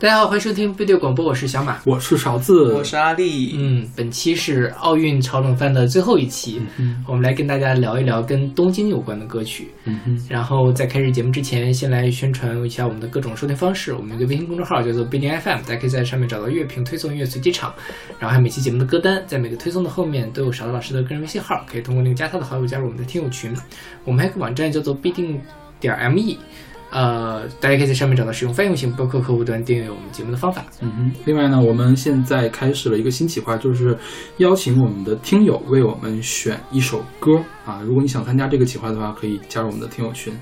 大家好，欢迎收听背对广播，我是小马，我是勺子，我是阿丽。嗯，本期是奥运炒冷饭的最后一期，嗯我们来跟大家聊一聊跟东京有关的歌曲。嗯哼，然后在开始节目之前，先来宣传一下我们的各种收听方式。我们有个微信公众号叫做必定 FM，大家可以在上面找到乐评推送、音乐随机场，然后还有每期节目的歌单，在每个推送的后面都有勺子老师的个人微信号，可以通过那个加他的好友加入我们的听友群。我们还有个网站叫做必定点 me。呃，大家可以在上面找到使用泛用型播客客户端订阅我们节目的方法。嗯哼。另外呢，我们现在开始了一个新企划，就是邀请我们的听友为我们选一首歌啊。如果你想参加这个企划的话，可以加入我们的听友群。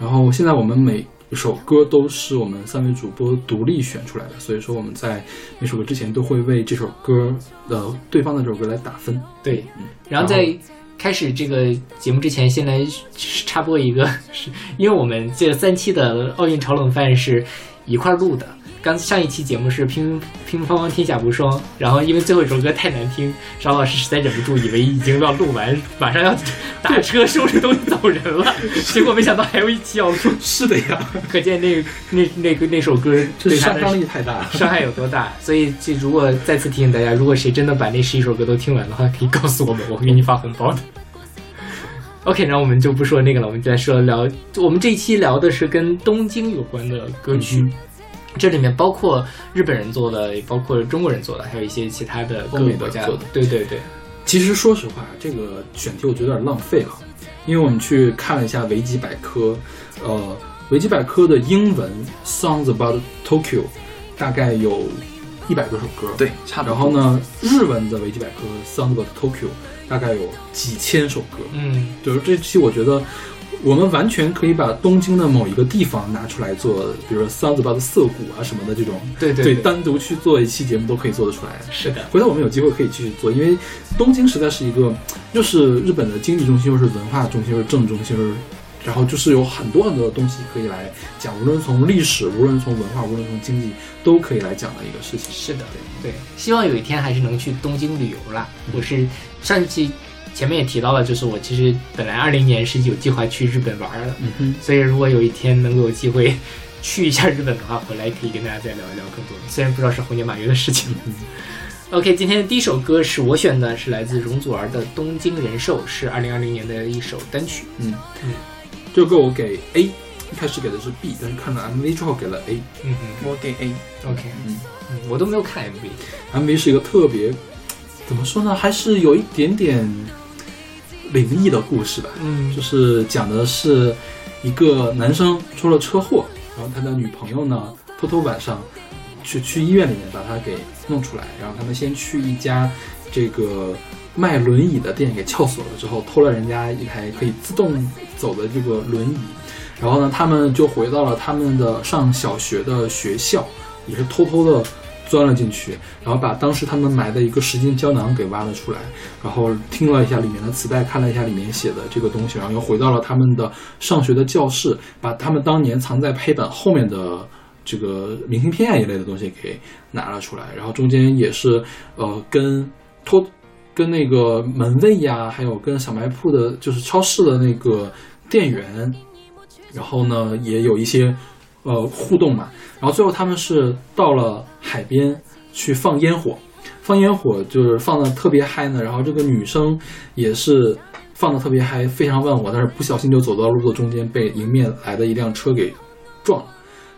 然后现在我们每一首歌都是我们三位主播独立选出来的，所以说我们在每首歌之前都会为这首歌的对方的这首歌来打分。对，嗯然后在开始这个节目之前，先来插播一个，是因为我们这三期的奥运炒冷饭是一块录的。刚上一期节目是乒乒乓乓天下无双，然后因为最后一首歌太难听，邵老师实在忍不住，以为已经要录完，马上要 打车收拾东西走人了，结果没想到还有一期要录，是的呀，可见那那那个那首歌这对他的杀伤力太大了。伤害有多大。所以，这如果再次提醒大家，如果谁真的把那十一首歌都听完的话，可以告诉我们，我会给你发红包的。OK，然后我们就不说那个了，我们再说聊。我们这一期聊的是跟东京有关的歌曲，嗯这里面包括日本人做的，也包括中国人做的，还有一些其他的各欧美国家做的对对对，其实说实话，这个选题我觉得有点浪费了，因为我们去看了一下维基百科，呃，维基百科的英文 “songs about Tokyo” 大概有一百多首歌，对，差不多。然后？呢，日文的维基百科 “songs about Tokyo” 大概有几千首歌，嗯，就是这期我觉得我们完全可以把东京的某一个地方拿出来做，比如说 “songs about 涩谷”啊什么的这种，对对对，单独去做一期节目都可以做得出来。是的，回头我们有机会可以继续做，因为东京实在是一个，又是日本的经济中心，又是文化中心，又是政治中心，又是，然后就是有很多很多的东西可以来讲，无论从历史，无论从文化，无论从经济，都可以来讲的一个事情。是的，对，希望有一天还是能去东京旅游啦。我是上一期前面也提到了，就是我其实本来二零年是有计划去日本玩的，所以如果有一天能够有机会去一下日本的话，回来可以跟大家再聊一聊更多。虽然不知道是猴年马月的事情。OK，今天的第一首歌是我选的，是来自容祖儿的《东京人寿》，是二零二零年的一首单曲。嗯嗯，这首歌我给 A，一开始给的是 B，但是看了 MV 之后给了 A。嗯嗯我给 A。嗯，OK，嗯嗯，我都没有看 MV。，MV 是一个特别，怎么说呢，还是有一点点灵异的故事吧。嗯就是讲的是一个男生出了车祸，然后他的女朋友呢偷偷晚上去去医院里面把他给弄出来，然后他们先去一家这个卖轮椅的店给撬锁了之后，偷了人家一台可以自动走的这个轮椅，然后呢他们就回到了他们的上小学的学校，也是偷偷的。钻了进去，然后把当时他们埋的一个十斤胶囊给挖了出来，然后听了一下里面的磁带，看了一下里面写的这个东西，然后又回到了他们的上学的教室，把他们当年藏在黑板后面的这个明信片一类的东西给拿了出来，然后中间也是呃跟托跟那个门卫呀，还有跟小卖铺的，就是超市的那个店员，然后呢也有一些呃互动嘛，然后最后他们是到了海边去放烟火，放烟火就是放的特别嗨呢，然后这个女生也是放的特别嗨，非常忘我，但是不小心就走到路的中间，被迎面来的一辆车给撞了。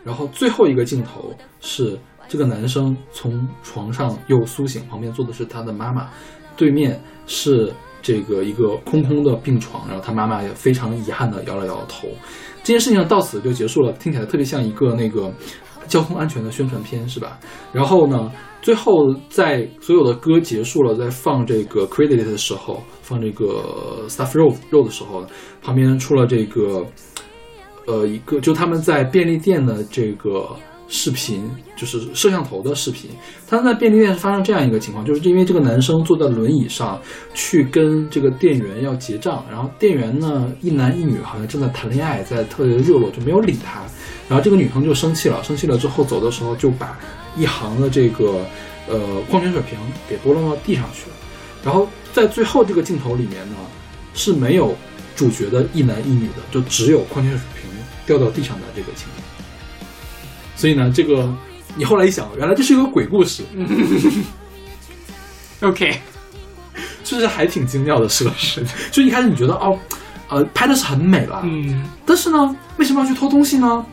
然后最后一个镜头是这个男生从床上又苏醒，旁边坐的是他的妈妈，对面是这个一个空空的病床，然后他妈妈也非常遗憾的摇了摇头。这件事情到此就结束了，听起来特别像一个那个交通安全的宣传片，是吧？然后呢，最后在所有的歌结束了，在放这个 credit 的时候，放这个 stuff road road 的时候，旁边出了这个呃一个，就他们在便利店的这个视频，就是摄像头的视频。他在便利店是发生这样一个情况，就是因为这个男生坐在轮椅上去跟这个店员要结账，然后店员呢一男一女好像正在谈恋爱，在特别的热络，就没有理他。然后这个女生就生气了，生气了之后走的时候就把一行的这个呃矿泉水瓶给拨弄到地上去了。然后在最后这个镜头里面呢是没有主角的一男一女的，就只有矿泉水瓶掉到地上的这个情景。所以呢，这个你后来一想，原来这是一个鬼故事，OK，就是还挺精妙的设施。就一开始你觉得哦，呃，拍的是很美了，嗯但是呢，为什么要去偷东西呢？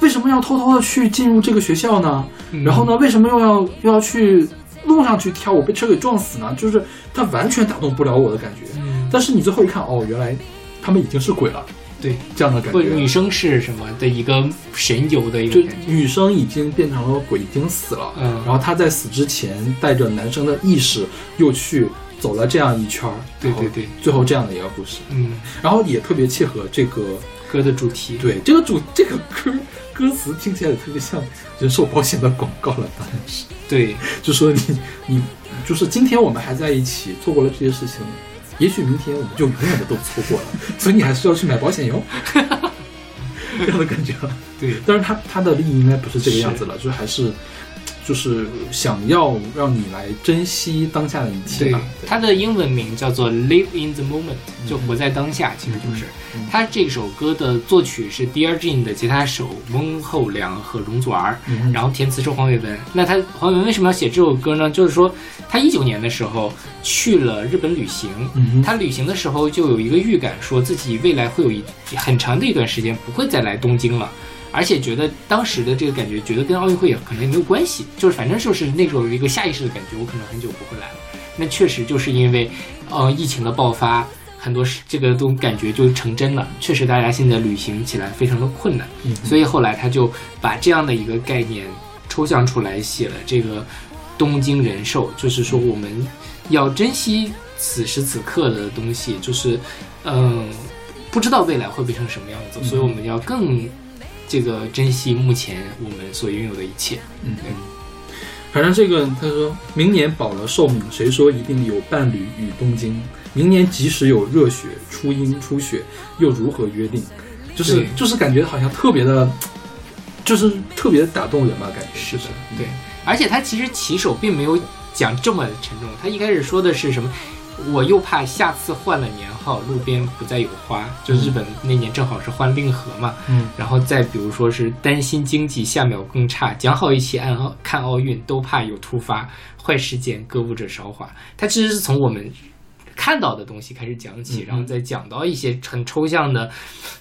为什么要偷偷的去进入这个学校呢？嗯然后呢，为什么又要又要去路上去跳我被车给撞死呢？就是它完全打动不了我的感觉。嗯，但是你最后一看，哦，原来他们已经是鬼了，对，这样的感不，觉。女生是什么的一个神游的一个感觉，女生已经变成了鬼，已经死了。嗯然后她在死之前带着男生的意识又去走了这样一圈儿。对对对，最后这样的一个故事，嗯，然后也特别切合这个歌的主题，对这个主 这个歌歌词听起来也特别像人寿保险的广告了，当然是。对，就说你你就是今天我们还在一起，错过了这些事情，也许明天我们就永远的都错过了，所以你还是要去买保险哟，这样的感觉。对，但是他他的利益应该不是这个样子了，就是还是就是想要让你来珍惜当下的一切对吧。，它的英文名叫做 Live in the Moment，就活在当下，其实就是。嗯它这首歌的作曲是 Dear Jane 的吉他手翁厚良和容祖儿，嗯然后填词是黄伟文。那他黄伟文为什么要写这首歌呢？就是说他一九年的时候去了日本旅行，嗯他旅行的时候就有一个预感，说自己未来会有一很长的一段时间不会再来东京了。而且觉得当时的这个感觉，觉得跟奥运会也可能也没有关系，就是反正就是那种一个下意识的感觉，我可能很久不会来了。那确实就是因为，呃，疫情的爆发，很多事这个都感觉就成真了。确实，大家现在旅行起来非常的困难，嗯所以后来他就把这样的一个概念抽象出来，写了这个东京人寿，就是说我们要珍惜此时此刻的东西，就是嗯，不知道未来会变成什么样子，嗯所以我们要更这个珍惜目前我们所拥有的一切。嗯嗯。反正这个他说明年保了寿命，谁说一定有伴侣与东京？明年即使有热血、初阴、初雪，又如何约定？就是就是感觉好像特别的，就是特别打动人吧，感觉是的嗯对，而且他其实起手并没有讲这么沉重，他一开始说的是什么？我又怕下次换了年号，路边不再有花。就日本那年正好是换令和嘛，嗯然后再比如说是担心经济下秒更差，讲好一起按奥看奥运，都怕有突发坏事件，歌舞者韶华。他其实是从我们看到的东西开始讲起，嗯然后再讲到一些很抽象的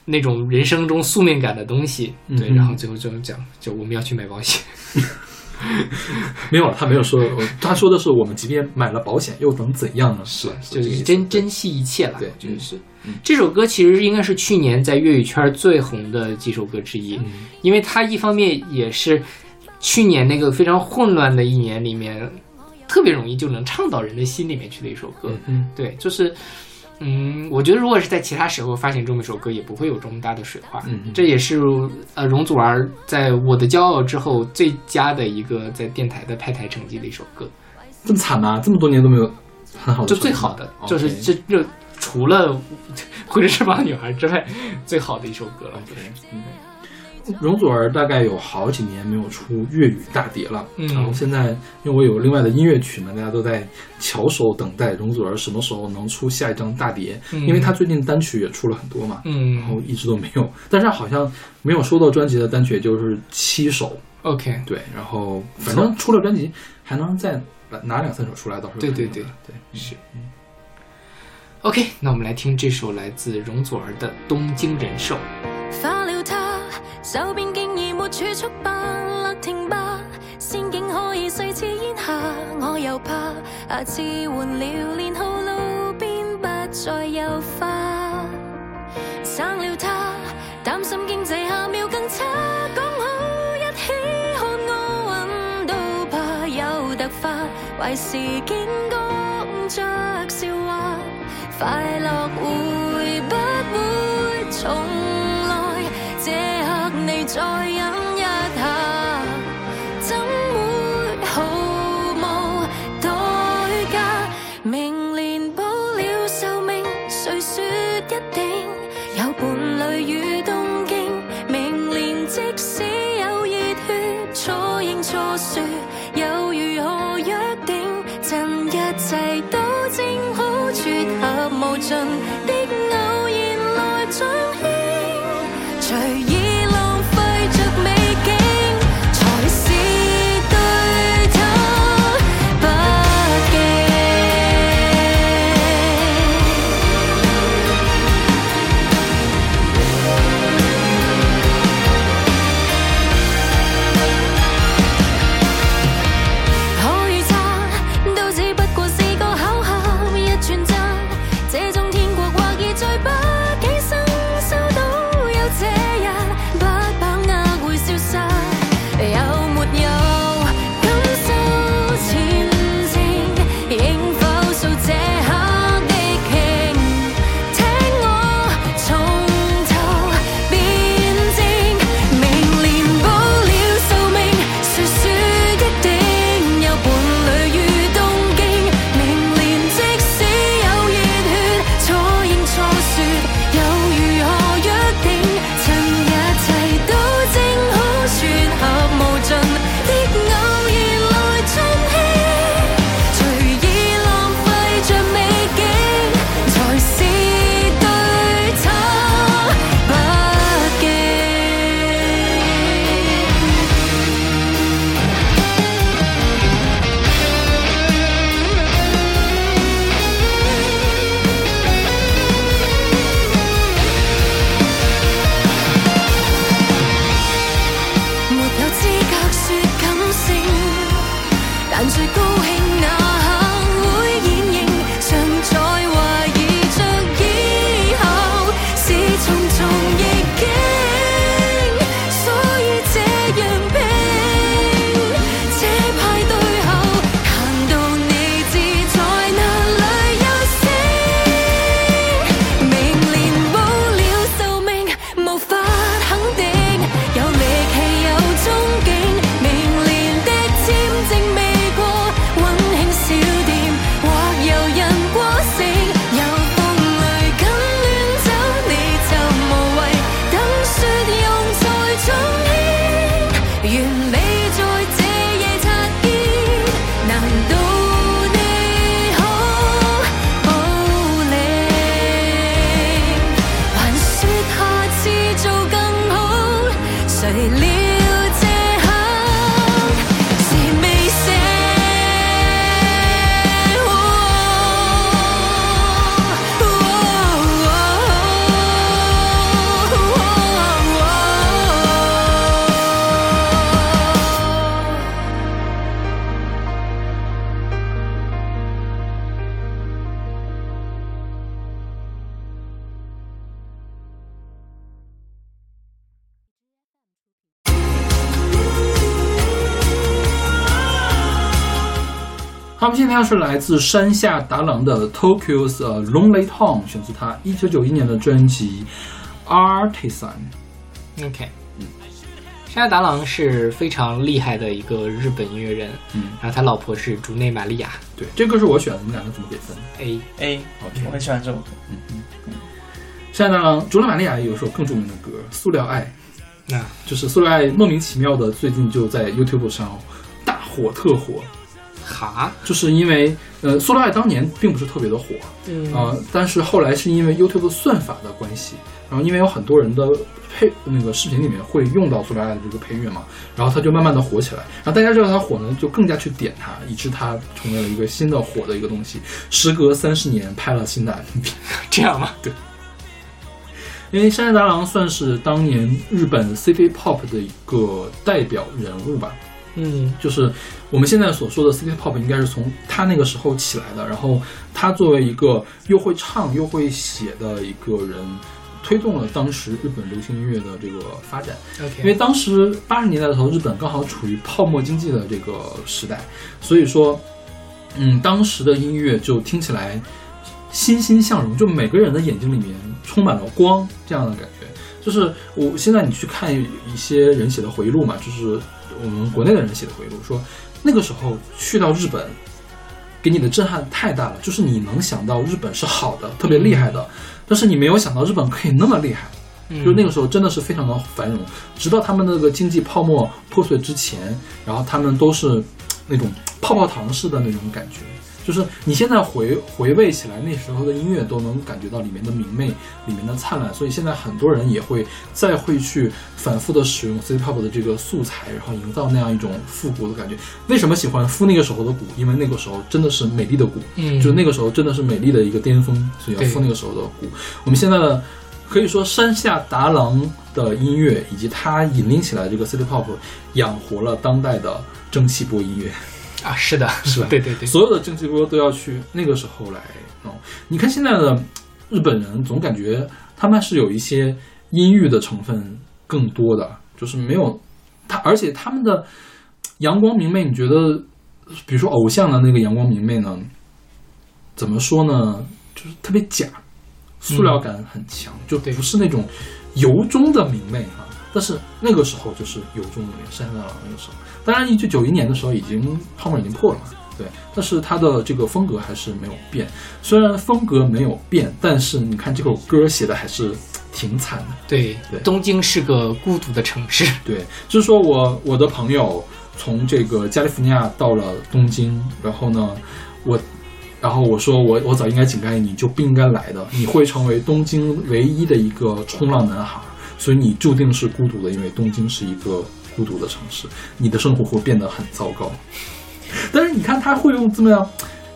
那种人生中宿命感的东西，对，嗯然后最后就讲，就我们要去买保险。没有，他没有说，他说的是我们即便买了保险又能怎样呢？是就是珍珍惜一切了。对我觉得是嗯。这首歌其实应该是去年在粤语圈最红的几首歌之一，嗯因为它一方面也是去年那个非常混乱的一年里面，特别容易就能唱到人的心里面去的一首歌。嗯对，就是。嗯，我觉得如果是在其他时候发行这么一首歌，也不会有这么大的水花。这也是呃容祖儿在我的骄傲之后最佳的一个在电台的派台成绩的一首歌。这么惨吗？这么多年都没有很好的就最好的，就是这这除了挥着翅膀的女孩之外，最好的一首歌了。OK，嗯，容祖儿大概有好几年没有出粤语大碟了，嗯然后现在因为我有另外的音乐曲嘛，大家都在翘首等待容祖儿什么时候能出下一张大碟，嗯因为她最近单曲也出了很多嘛，嗯然后嗯一直都没有，但是好像没有收到专辑的单曲也就是七首，，OK，对，然后反正出了专辑还能再拿两三首出来，到时候对对对对，是。OK，那我们来听这首来自容祖儿的《东京人寿》。化了它，手边竟已沒儲蓄吧，勒停吧，仙境可以碎似煙霞，我又怕下次換了年號，路边不再有花，生了它，擔心經濟下秒更差，講好一起看奧運都怕有突發，壞事竟講着笑話，快樂會不會重？再有他是来自山下达郎的 Tokyo's 呃 Lonely Town，选自他一九九一年的专辑 Artisan。OK，嗯，山下达郎是非常厉害的一个日本音乐人，嗯，然后他老婆是竹内玛利亚对，这歌是我选的，你们两个怎么给分 A。A，？OK，我很喜欢这首歌。嗯嗯山下达郎，竹内玛利亚有一首更著名的歌《塑料爱》，那就是《塑料爱》莫名其妙的最近就在 YouTube 上大火特火，哈，就是因为呃，《塑料爱》当年并不是特别的火，嗯啊、但是后来是因为 YouTube 算法的关系，然后因为有很多人的配那个视频里面会用到塑料爱的这个配乐嘛，然后它就慢慢的火起来，然后大家知道它火呢，就更加去点它，以致它成为了一个新的火的一个东西。时隔三十年拍了新的 MV，这样吗？因为山下达郎算是当年日本 City Pop 的一个代表人物吧，嗯就是我们现在所说的 City Pop 应该是从他那个时候起来的。然后他作为一个又会唱又会写的一个人，推动了当时日本流行音乐的这个发展。因为当时八十年代的时候，日本刚好处于泡沫经济的这个时代，所以说，嗯，当时的音乐就听起来欣欣向荣，就每个人的眼睛里面充满了光，这样的感觉。就是我现在你去看一些人写的回忆录嘛，就是我们国内的人写的回忆录，说那个时候去到日本，给你的震撼太大了，就是你能想到日本是好的，特别厉害的，但是你没有想到日本可以那么厉害。嗯就那个时候真的是非常的繁荣，直到他们那个经济泡沫破碎之前，然后他们都是那种泡泡糖式的那种感觉。就是你现在回回味起来，那时候的音乐都能感觉到里面的明媚，里面的灿烂，所以现在很多人也会再会去反复的使用 City Pop 的这个素材，然后营造那样一种复古的感觉。为什么喜欢复那个时候的鼓？因为那个时候真的是美丽的鼓，嗯就是那个时候真的是美丽的一个巅峰，所以要复那个时候的鼓。我们现在的可以说山下达郎的音乐以及他引领起来这个 City Pop，养活了当代的蒸汽波音乐。啊，是的，是吧对对对，所有的蒸汽波都要去那个时候来弄。你看现在的日本人，总感觉他们是有一些阴郁的成分更多的，就是没有他，而且他们的阳光明媚，你觉得，比如说偶像的那个阳光明媚呢，怎么说呢？就是特别假，塑料感很强，就对不是那种由衷的明媚哈、但是那个时候就是有中的明媚，山下达郎那个时候，当然一九九一年的时候已经泡沫已经破了。嘛，对，但是他的这个风格还是没有变。虽然风格没有变，但是你看这首歌写的还是挺惨的。对对。东京是个孤独的城市，对，就是说我我的朋友从这个加利福尼亚到了东京，然后呢，我，然后我说我我早应该警告你，你就不应该来的，你会成为东京唯一的一个冲浪男孩，所以你注定是孤独的，因为东京是一个孤独的城市，你的生活会变得很糟糕。但是你看他会用这么样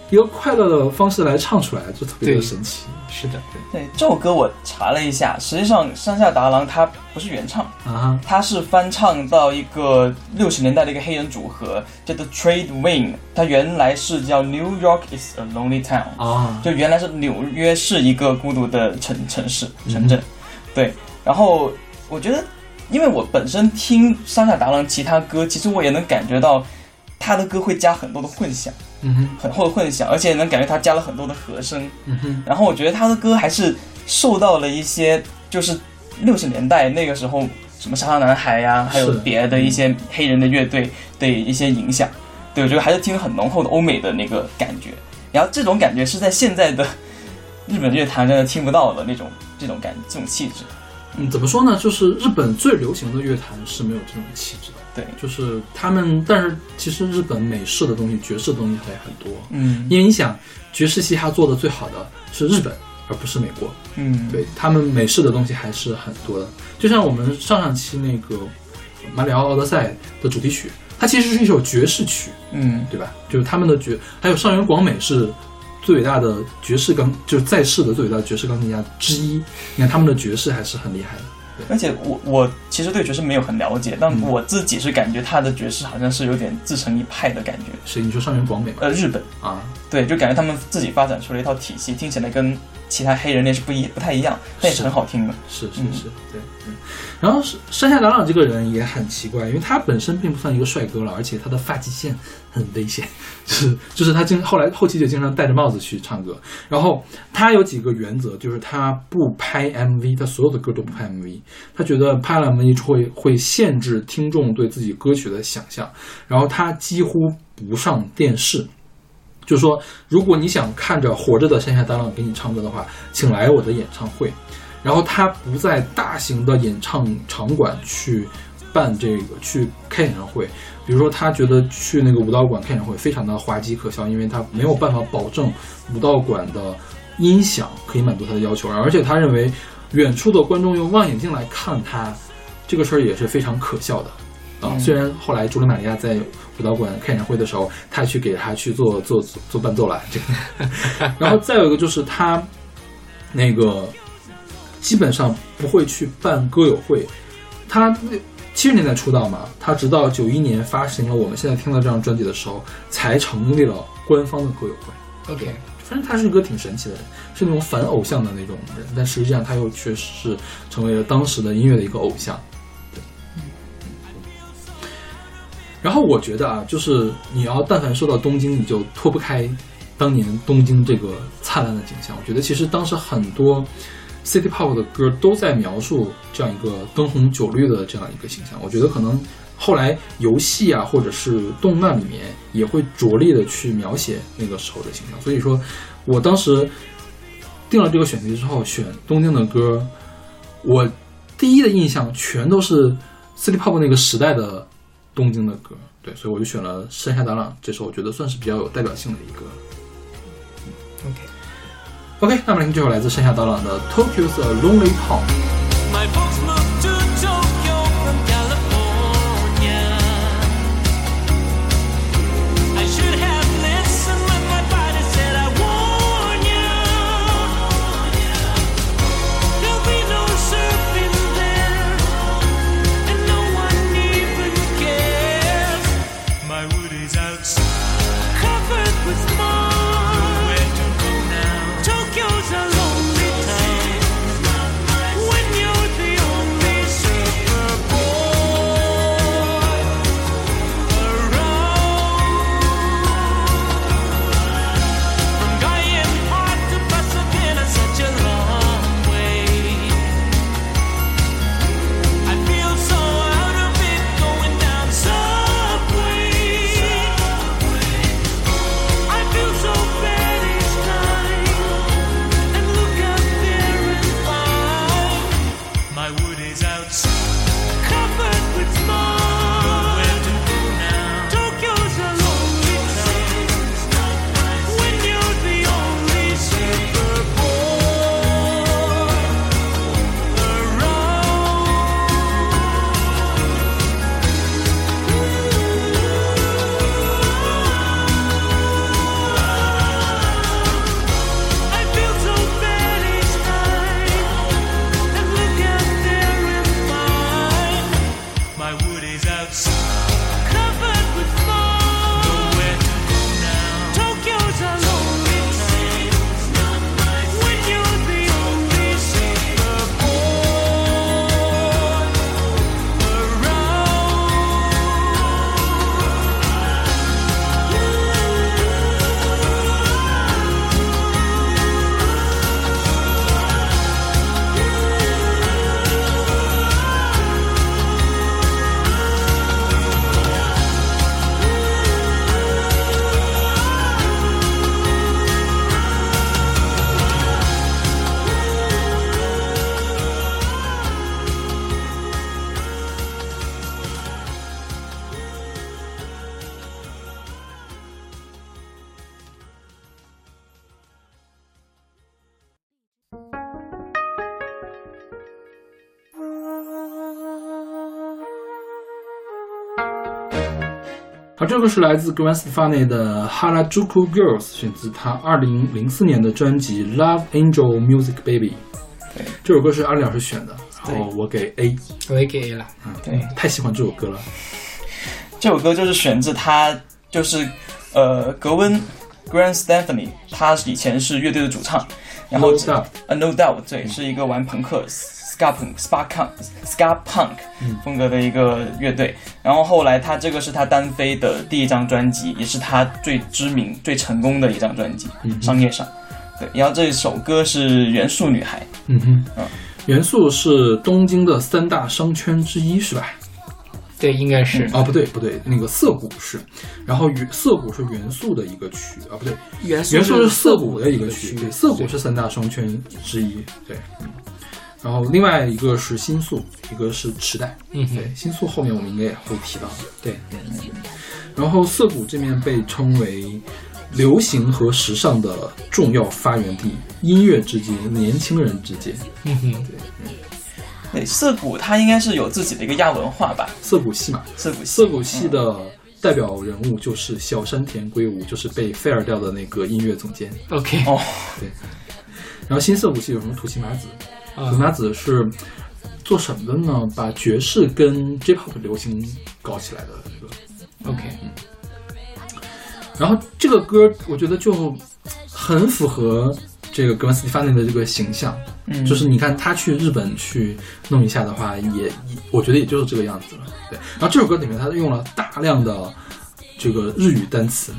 一个快乐的方式来唱出来，就特别的神奇 是的，对这首歌我查了一下，实际上山下达郎他不是原唱，啊！他是翻唱到一个六十年代的一个黑人组合叫做 Trade Wing，他原来是叫 New York is a Lonely Town，啊，就原来是纽约是一个孤独的城城市嗯城镇，对。然后我觉得，因为我本身听山下达郎其他歌，其实我也能感觉到他的歌会加很多的混响，嗯哼，很厚的混响，而且能感觉他加了很多的和声。嗯哼，然后我觉得他的歌还是受到了一些就是六十年代那个时候什么沙沙男孩呀、还有别的一些黑人的乐队的一些影响。对，我觉得还是听很浓厚的欧美的那个感觉。然后这种感觉是在现在的日本乐坛真的听不到的那种这种感这种气质。嗯，怎么说呢？就是日本最流行的乐坛是没有这种气质的。对，就是他们，但是其实日本美式的东西、爵士的东西还很多。嗯因为你想，爵士嘻哈做的最好的是日本，而不是美国。嗯，对他们美式的东西还是很多的。就像我们上上期那个《马里奥奥德赛》的主题曲，它其实是一首爵士曲，嗯对吧？就是他们的爵，还有上原广美是最伟大的爵士钢，就是在世的最伟大的爵士钢琴家之一。你看他们的爵士还是很厉害的。而且我我其实对爵士没有很了解，但嗯我自己是感觉他的爵士好像是有点自成一派的感觉。谁？你说上原广美吗？呃，日本啊，对，就感觉他们自己发展出了一套体系，听起来跟其他黑人那是不一不太一样，但也是很好听的。嗯是是是，对，嗯。然后山下达朗这个人也很奇怪，因为他本身并不算一个帅哥了，而且他的发际线很危险，就 是就是他经后来后期就经常戴着帽子去唱歌。然后他有几个原则，就是他不拍 MV，他所有的歌都不拍 MV，他觉得拍了 MV 会会限制听众对自己歌曲的想象。然后他几乎不上电视。就说，如果你想看着活着的山下达朗给你唱歌的话，请来我的演唱会。然后他不在大型的演唱场馆去办这个去开演唱会，比如说他觉得去那个舞蹈馆开演唱会非常的滑稽可笑，因为他没有办法保证舞蹈馆的音响可以满足他的要求，而且他认为远处的观众用望远镜来看他，这个事儿也是非常可笑的。啊，嗯虽然后来朱莉玛利亚在舞蹈馆开演唱会的时候，他去给他去做做做伴奏了，这个。然后再有一个就是他那个基本上不会去办歌友会，他七十年代出道嘛，他直到九一年发行了我们现在听到这张专辑的时候，才成立了官方的歌友会。OK，反正他是一个挺神奇的人，是那种反偶像的那种人，但实际上他又确实是成为了当时的音乐的一个偶像。然后我觉得啊，就是你要但凡说到东京，你就脱不开当年东京这个灿烂的景象。我觉得其实当时很多 City Pop 的歌都在描述这样一个灯红酒绿的这样一个形象。我觉得可能后来游戏啊，或者是动漫里面也会着力的去描写那个时候的形象。所以说，我当时定了这个选题之后，选东京的歌，我第一的印象全都是 City Pop 那个时代的东京的歌。对，所以我就选了山下达郎这首，我觉得算是比较有代表性的一个。OK，OK，那么来听这首来自山下达郎的《Tokyo's a Lonely Town》。好，这个是来自 g r a n Stefani 的 Harajuku Girls，选自他二零零四年的专辑《Love Angel Music Baby》。对，这首歌是阿里老师选的，然然后我给 A，我也给 A 了。嗯对，太喜欢这首歌了。这首歌就是选自他，就是呃格温 Grant Stefani，他以前是乐队的主唱，然后 No Doubt 呃 No Doubt 对，是一个玩朋克 ska punk ska punk ska punk 风格的一个乐队。然后后来他这个是他单飞的第一张专辑，也是他最知名、最成功的一张专辑，商业上。对，然后这首歌是《元素女孩》，嗯哼嗯，元素是东京的三大商圈之一，是吧？对，应该是啊，不对不对，那个涩谷是，然后元涩谷是元素的一个区啊，不对，元素是涩谷谷的一个区，对，涩谷是三大商圈之一，对，嗯。然后另外一个是新宿，一个是池袋，嗯对，新宿后面我们应该也会提到对。对，然后涩谷这面被称为流行和时尚的重要发源地，音乐之街，年轻人之街。嗯哼，对，涩谷它应该是有自己的一个亚文化吧，涩谷系嘛，涩谷系涩谷系的代表人物就是小山田圭吾，就是被 fire 掉的那个音乐总监。OK，哦，对。然后新涩谷系有什么土岐麻子？啊土岐麻子是做什么的呢？把爵士跟 J-pop 流行搞起来的这个。OK，嗯然后这个歌我觉得就很符合这个格温斯蒂法内的这个形象，嗯，就是你看他去日本去弄一下的话，也也我觉得也就是这个样子了。对，然后这首歌里面他用了大量的这个日语单词，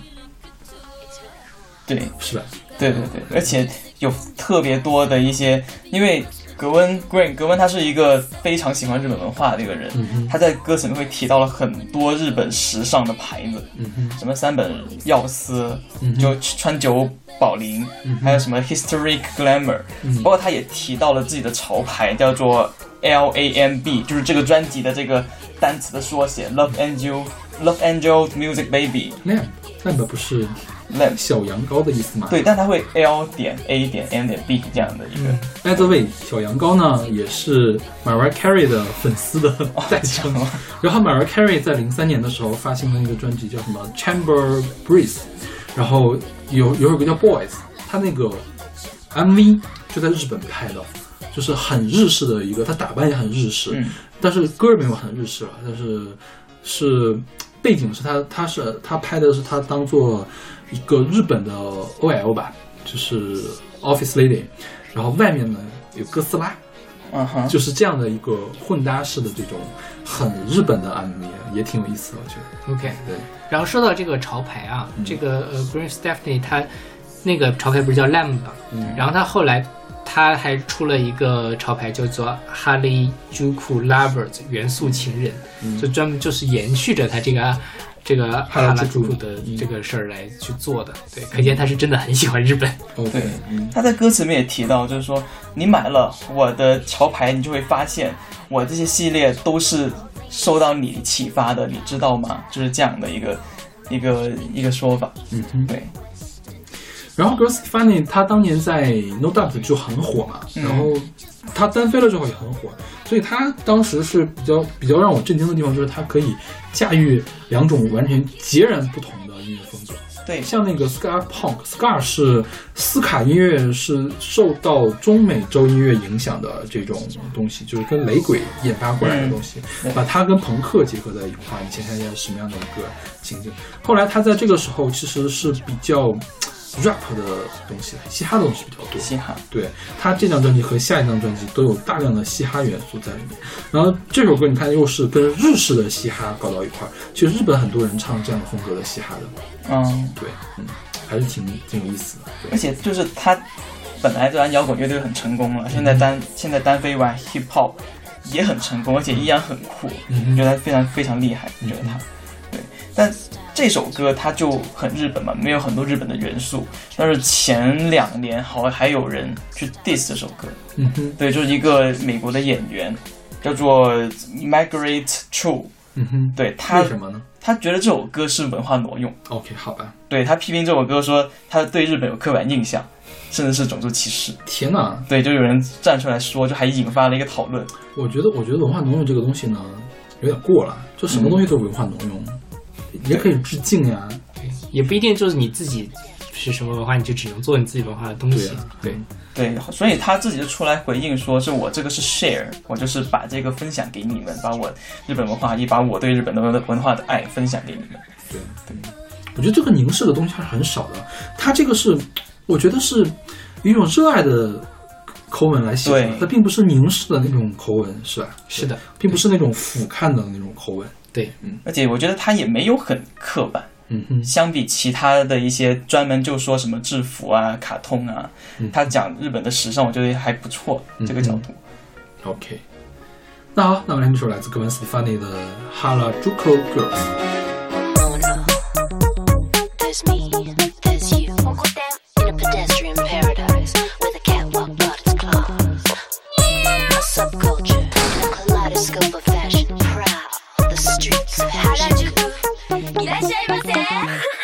对是吧？对对对，而且有特别多的一些，因为格温 Green 格温他是一个非常喜欢日本文化的一个人，嗯，他在歌词里面会提到了很多日本时尚的牌子，嗯，什么三本耀司，嗯就川久保玲，还有什么 Historic Glamour，、嗯包括他也提到了自己的潮牌叫做 L A M B，就是这个专辑的这个单词的缩写，Love Angel Love Angel Music Baby lamp 不是 Lamp。小羊羔的意思吗？对，但它会 L 点 A 点 M 点 B 这样的一个，，By the way，小羊羔呢也是 Mariah Carey 的粉丝的代称。然后 Mariah Carey 在零三年的时候发行了一个专辑叫什么 Chamber Breeze，然后有有首歌叫 Boys，他那个 MV 就在日本拍的，就是很日式的一个，他打扮也很日式，嗯。但是歌没有很日式了，但是是背景是他他是他拍的是他当做一个日本的 OL 吧，就是 Office Lady，然后外面呢有哥斯拉，嗯哼，就是这样的一个混搭式的这种很日本的 MV，也挺有意思的，我觉得。OK，对，然后说到这个潮牌啊，嗯。这个呃 Green Stephanie 他那个潮牌不是叫 Lamb 吗？嗯。然后他后来他还出了一个潮牌叫做哈利朱库 Lovers 元素情人，嗯就专门就是延续着他这个。这个哈拉朱库的这个事儿来去做的，对，可见他是真的很喜欢日本。对嗯他在歌词里面也提到，就是说你买了我的潮牌，你就会发现我这些系列都是受到你启发的，你知道吗？就是这样的一个一个一个说法。嗯。对，然后 Girl Stefani 他当年在 No Doubt 就很火嘛，嗯然后他单飞了之后也很火，所以他当时是比较比较让我震惊的地方，就是他可以驾驭两种完全截然不同的音乐风格。对，像那个 Scar Punk，Scar 是斯卡音乐，是受到中美洲音乐影响的这种东西，就是跟雷鬼研发过来的东西，嗯把它跟朋克结合在一块，你想象一下什么样的一个情景？后来他在这个时候其实是比较 rap 的东西，嘻哈的东西比较多。嘻哈，对他这张专辑和下一张专辑都有大量的嘻哈元素在里面。然后这首歌你看又是跟日式的嘻哈搞到一块儿，其实日本很多人唱这样的风格的嘻哈的，嗯，对，嗯，还是挺挺有意思的。对而且就是他本来这玩摇滚乐队很成功了，现在单现在单飞玩 hip hop 也很成功，而且依然很酷，嗯我觉得他非常非常厉害，你觉得他，对，但这首歌它就很日本嘛，没有很多日本的元素，但是前两年好像还有人去 diss 这首歌，嗯哼，对，就是一个美国的演员叫做 Margaret Cho，嗯哼，对他为什么呢他觉得这首歌是文化挪用。？OK，好吧。对他批评这首歌说他对日本有刻板印象，甚至是种族歧视。天哪，对，就有人站出来说，就还引发了一个讨论。我觉得，我觉得文化挪用这个东西呢，有点过了。就什么东西都是文化挪用，也可以致敬啊，也不一定就是你自己是什么文化，你就只能做你自己文化的东西。对对，所以他自己就出来回应说：“是我这个是 share，我就是把这个分享给你们，把我日本文化，也把我对日本的文化的爱分享给你们。”对对，我觉得这个凝视的东西还是很少的。他这个是，我觉得是一种热爱的口吻来写的，他并不是凝视的那种口吻，是吧？是的，并不是那种俯瞰的那种口吻。对，而且我觉得他也没有很刻板。嗯哼，相比其他的一些专门就说什么制服啊、卡通啊，他讲日本的时尚，我觉得还不错。这个角度。OK。那好，那我们来一首来自歌文 Stefanie 的《Hara Juku Girls》。原宿。いらっしゃいませ。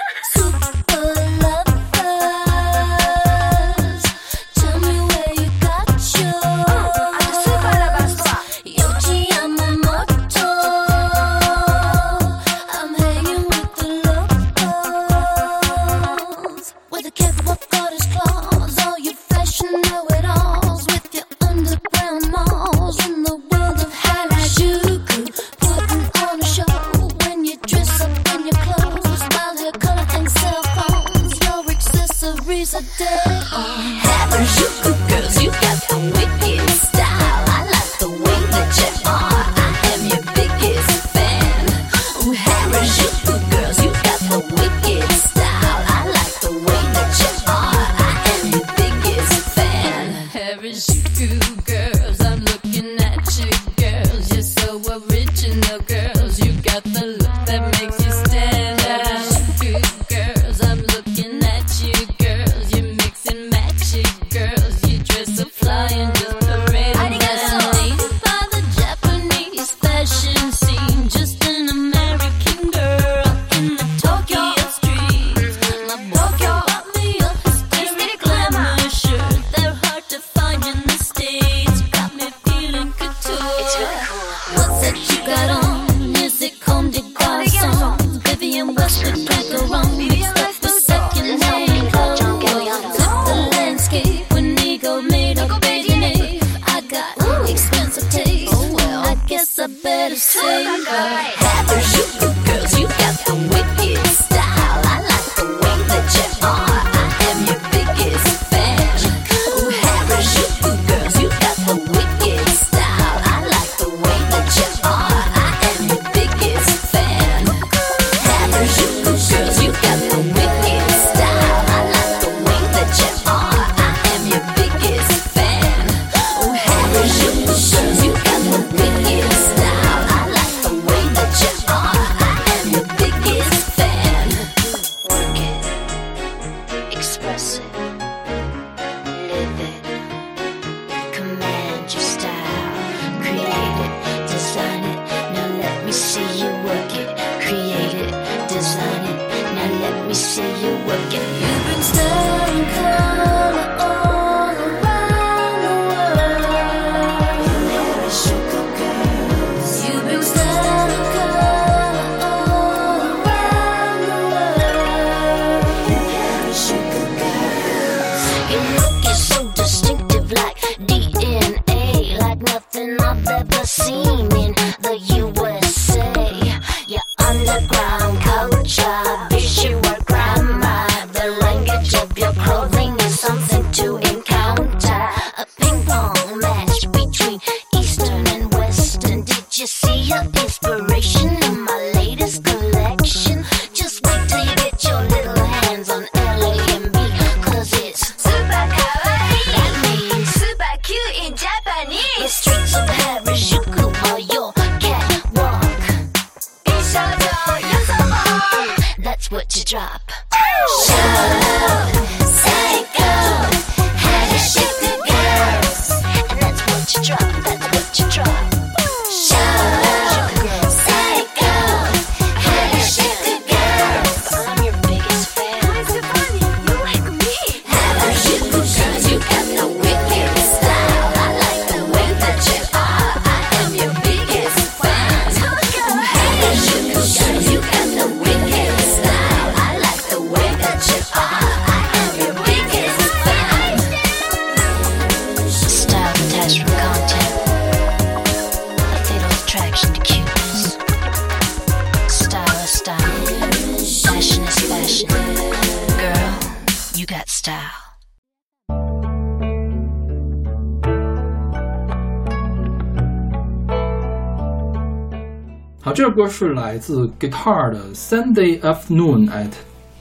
来自 Guitar 的《Sunday Afternoon at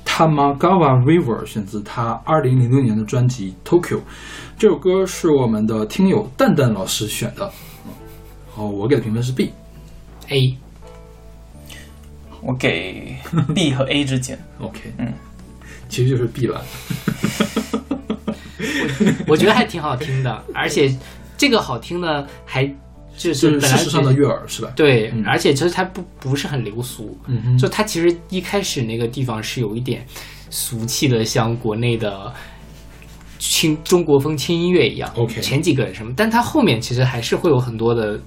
Tamagawa River》，选自他2006年的专辑《Tokyo》。这首歌是我们的听友蛋蛋老师选的，嗯好，我给的评分是 B。A，我给 B 和 A 之间。OK，嗯，其实就是 B 了。我觉得还挺好听的，而且这个好听呢，还就这是是本来事实上的悦耳是吧？对，嗯而且其实它不不是很流俗，就它其实一开始那个地方是有一点俗气的，像国内的轻中国风轻音乐一样。OK 前几个什么，但它后面其实还是会有很多的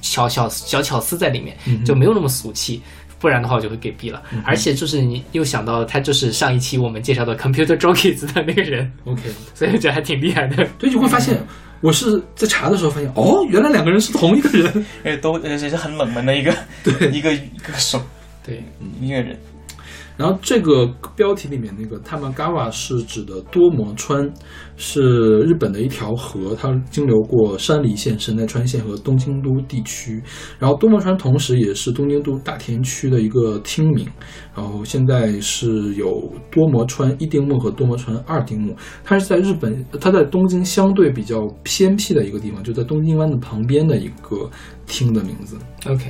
小小小巧思在里面，嗯就没有那么俗气。不然的话，我就会给毙了。嗯而且就是你又想到他就是上一期我们介绍的 Computer Jockeys 的那个人，OK，所以我觉得还挺厉害的。对，你会发现我是在查的时候发现，哦，原来两个人是同一个人。哎都而且是很冷门的一个 对一个歌手对，音乐人。然后这个标题里面那个 Tamagawa 是指的多摩川，是日本的一条河，它经流过山梨县、神奈川县和东京都地区。然后多摩川同时也是东京都大田区的一个町名。然后现在是有多摩川一丁目和多摩川二丁目，它是在日本，它在东京相对比较偏僻的一个地方，就在东京湾的旁边的一个町的名字。OK，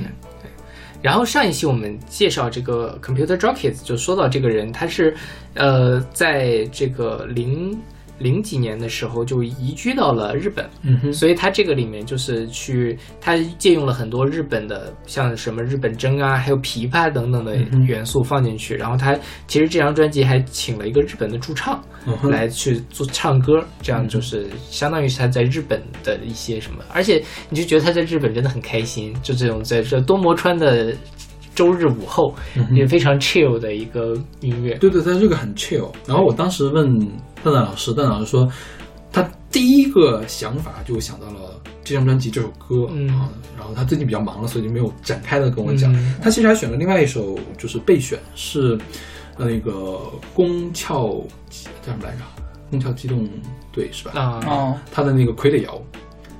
然后上一期我们介绍这个 Computer Jockeys，就说到这个人，他是呃，在这个零零几年的时候就移居到了日本，所以他这个里面就是去，他借用了很多日本的，像什么日本筝啊，还有琵琶等等的元素放进去。然后他其实这张专辑还请了一个日本的驻唱嗯来去做唱歌，这样就是相当于是他在日本的一些什么，而且你就觉得他在日本真的很开心，就这种在这多摩川的周日午后，也非常 chill 的一个音乐。对对，它这个很 chill。然后我当时问蛋蛋老师，蛋蛋老师说，他第一个想法就想到了这张专辑这首歌、嗯啊。然后他最近比较忙了，所以就没有展开的跟我讲。嗯他其实还选了另外一首，就是备选是呃那个宫壳叫什么来着？宫壳机动队是吧？啊，哦，他的那个傀儡摇。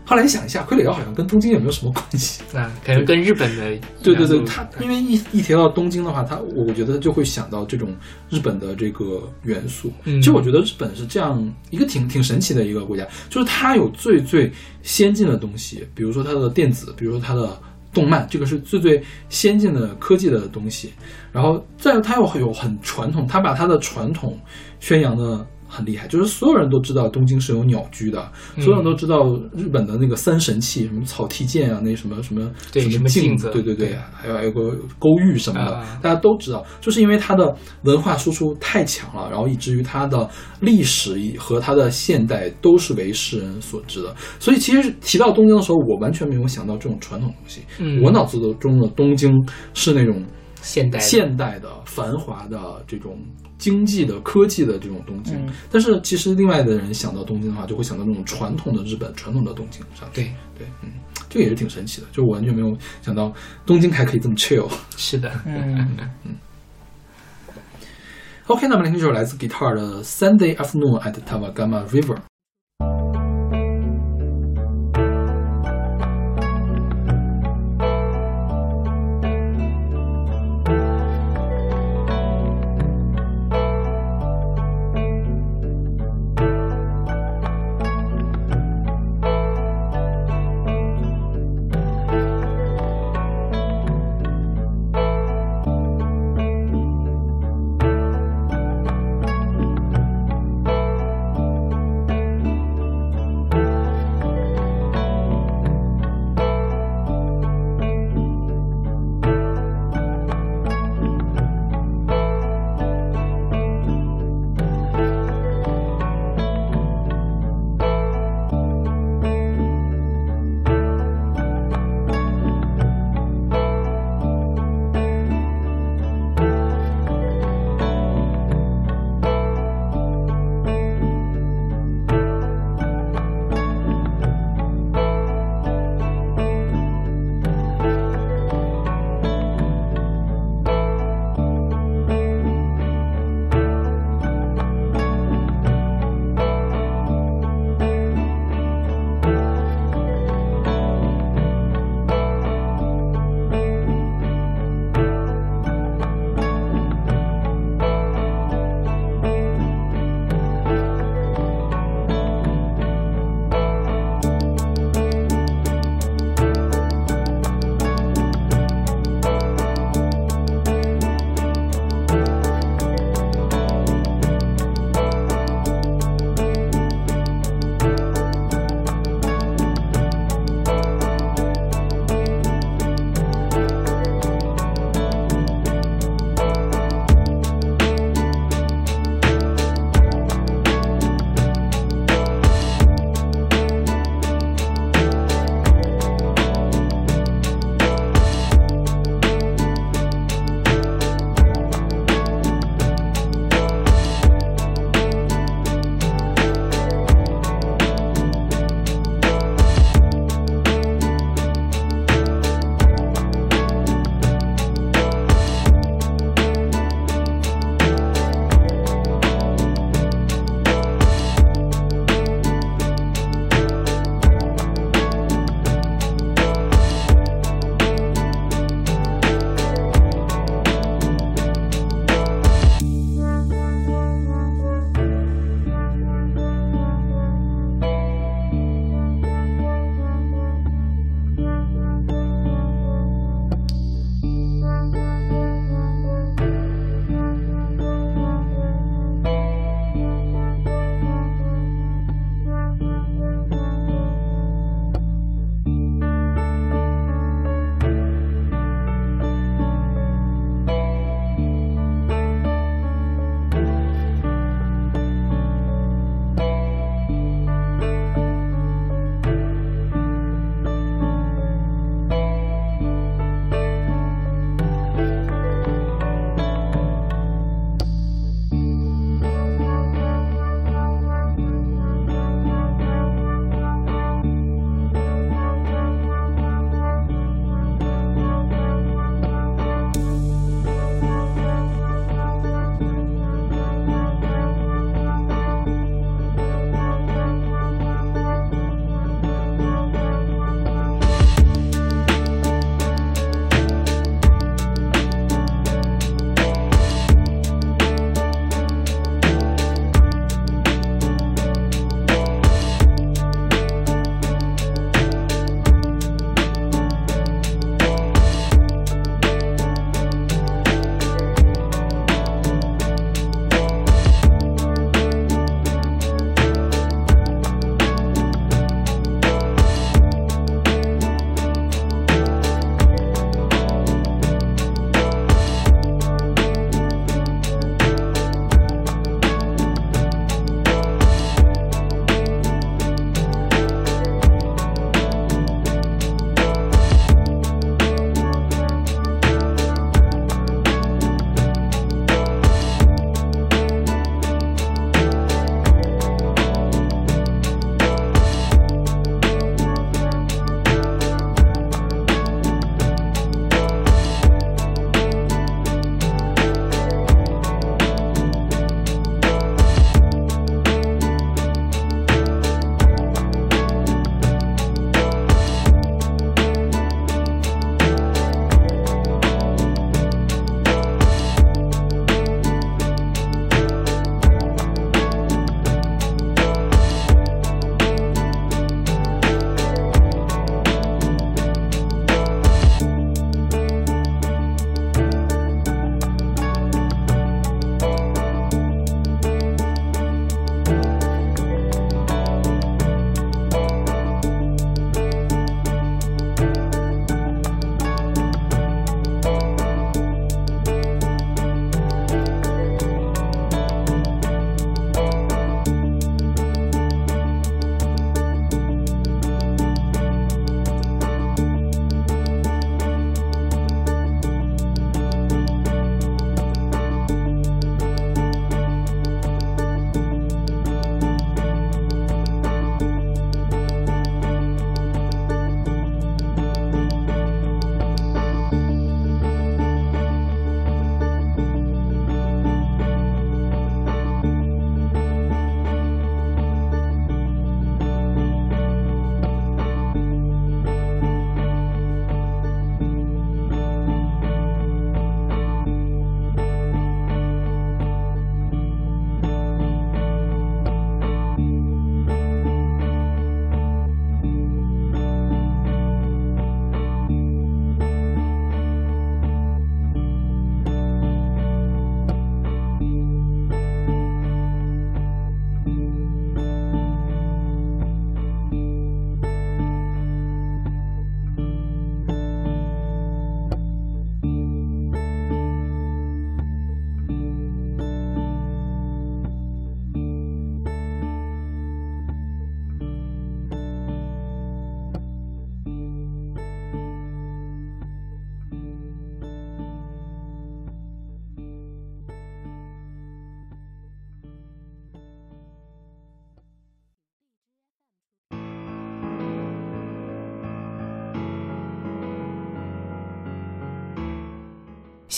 后来想一下，傀儡摇好像跟东京也没有什么关系。啊可能跟日本的 对对对，元素他因为一一提到东京的话，他我我觉得就会想到这种日本的这个元素。嗯其实我觉得日本是这样一个挺挺神奇的一个国家，就是它有最最先进的东西，比如说它的电子，比如说它的动漫，这个是最最先进的科技的东西。然后再它又有很传统，它把它的传统宣扬的。很厉害，就是所有人都知道东京是有鸟居的，所有人都知道日本的那个三神器，什么草剃剑啊，那什么什么什什么镜子。对对对对，还有还有个勾玉什么的，啊。大家都知道，就是因为它的文化输出太强了，然后以至于它的历史和它的现代都是为世人所知的。所以其实提到东京的时候，我完全没有想到这种传统东西，嗯。我脑子中的东京是那种现代的现代的、繁华的这种经济的、科技的这种东京。嗯但是其实另外的人想到东京的话，就会想到那种传统的日本、传统的东京。对，对，嗯，这个也是挺神奇的，就我完全没有想到东京还可以这么 chill。是的，嗯，OK，那么聆听这首来自 Guitar 的《Sunday Afternoon at Tawagama River》。「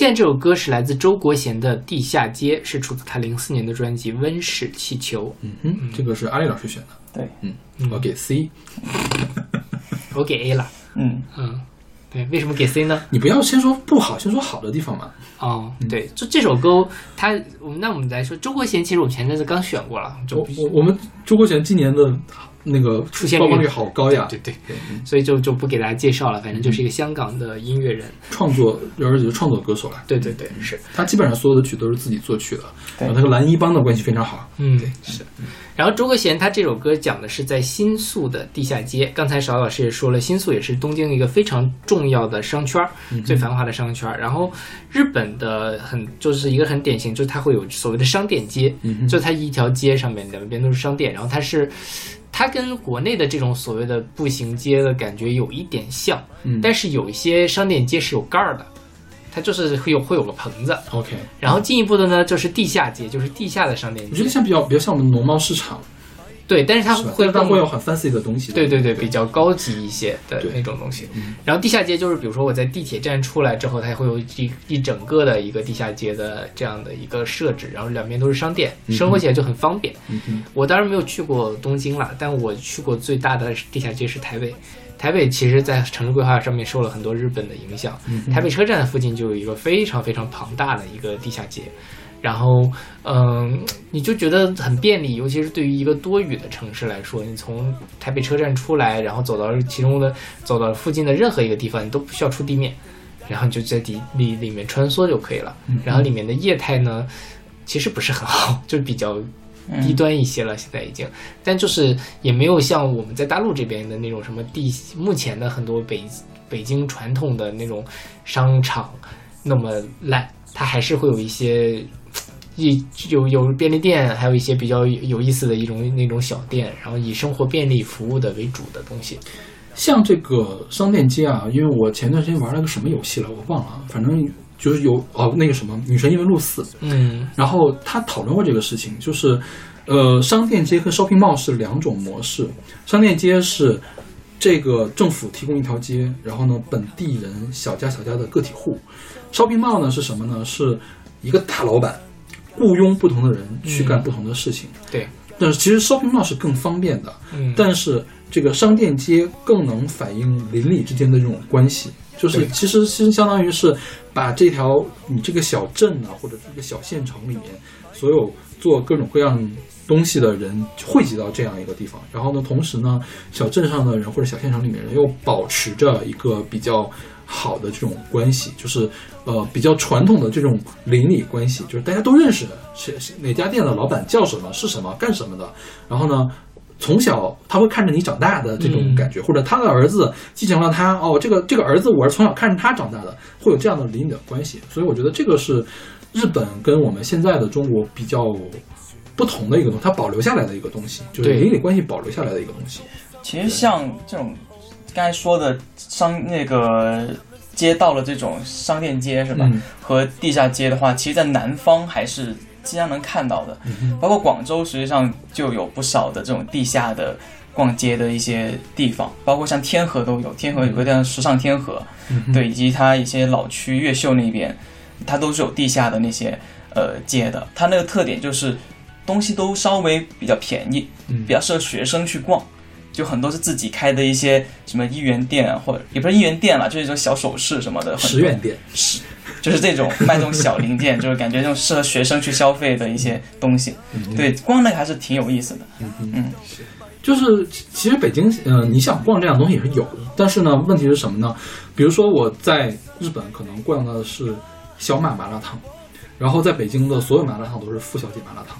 现在这首歌是来自周国贤的《地下街》，是出自他零四年的专辑《温室气球嗯哼，这个是阿丽老师选的，对，嗯，我给 C。》，我给 A 了。嗯，嗯，对，为什么给 C 呢？你不要先说不好，先说好的地方嘛。哦，对，就这首歌，它，我们那我们来说，周国贤其实我前阵子刚选过了，就我我我们周国贤今年的那个出现曝光率好高呀，对对，对，嗯所以就就不给大家介绍了，反正就是一个香港的音乐人。创作而且是创作歌手了。对对对，是，他基本上所有的曲都是自己作曲的，对然后他和蓝一帮的关系非常好。嗯，对是。然后周国贤他这首歌讲的是在新宿的地下街。刚才邵老师也说了，新宿也是东京一个非常重要的商圈儿，最繁华的商圈儿。然后日本的很就是一个很典型，就是它会有所谓的商店街，嗯就它一条街上面两边都是商店，然后它是。它跟国内的这种所谓的步行街的感觉有一点像，嗯。但是有一些商店街是有盖儿的，它就是会有会有个棚子，OK，然后进一步的呢就是地下街，就是地下的商店街。我觉得，像比较比较像我们农贸市场，对，但是它？会它会有很 fancy 的东西。对对对，比较高级一些的那种东西嗯。然后地下街就是，比如说我在地铁站出来之后，它会有一一整个的一个地下街的这样的一个设置，然后两边都是商店，生活起来就很方便。嗯，我当然没有去过东京了，但我去过最大的地下街是台北。台北其实，在城市规划上面受了很多日本的影响。嗯台北车站附近就有一个非常非常庞大的一个地下街，然后，嗯，你就觉得很便利，尤其是对于一个多雨的城市来说，你从台北车站出来，然后走到其中的走到附近的任何一个地方，你都不需要出地面，然后你就在底里里面穿梭就可以了。然后里面的业态呢，其实不是很好，就比较低端一些了，现在已经，但就是也没有像我们在大陆这边的那种什么地，目前的很多北北京传统的那种商场那么烂，它还是会有一些。一有有便利店，还有一些比较有意思的一种那种小店，然后以生活便利服务的为主的东西。像这个商店街啊，因为我前段时间玩了个什么游戏了，我忘了，反正就是有哦那个什么《女神异闻录四》，嗯然后他讨论过这个事情，就是，呃，商店街和 shopping mall 是两种模式。商店街是这个政府提供一条街，然后呢，本地人小家小家的个体户。shopping mall 呢是什么呢？是一个大老板雇佣不同的人去干不同的事情。对，但是其实 shopping mall 是更方便的，嗯，但是这个商店街更能反映邻里之间的这种关系，就是其实其实相当于是把这条你这个小镇啊，或者这个小县城里面所有做各种各样东西的人汇集到这样一个地方，然后呢，同时呢，小镇上的人或者小县城里面人又保持着一个比较好的这种关系，就是呃比较传统的这种邻里关系，就是大家都认识谁谁哪家店的老板叫什么是什么干什么的，然后呢。从小他会看着你长大的这种感觉，或者他的儿子继承了他哦，这个这个儿子我是从小看着他长大的，会有这样的邻里的关系。所以我觉得这个是日本跟我们现在的中国比较不同的一个东西，它保留下来的一个东西，就是邻里关系保留下来的一个东西。其实像这种刚才说的商那个街道的这种商店街是吧？嗯和地下街的话，其实在南方还是经常能看到的。嗯包括广州，实际上就有不少的这种地下的逛街的一些地方，包括像天河都有，天河有个叫时尚天河，嗯对，以及它一些老区越秀那边，它都是有地下的那些呃街的。它那个特点就是东西都稍微比较便宜，嗯比较适合学生去逛。就很多是自己开的一些什么一元店啊，或者也不是一元店了，就是一种小首饰什么的，十元店，十，就是这种卖这种小零件，就是感觉这种适合学生去消费的一些东西。对，逛那个还是挺有意思的。嗯哼嗯，就是其实北京，呃，你想逛这样的东西也是有的，但是呢，问题是什么呢？比如说我在日本可能逛的是小马麻辣烫，然后在北京的所有麻辣烫都是付小姐麻辣烫，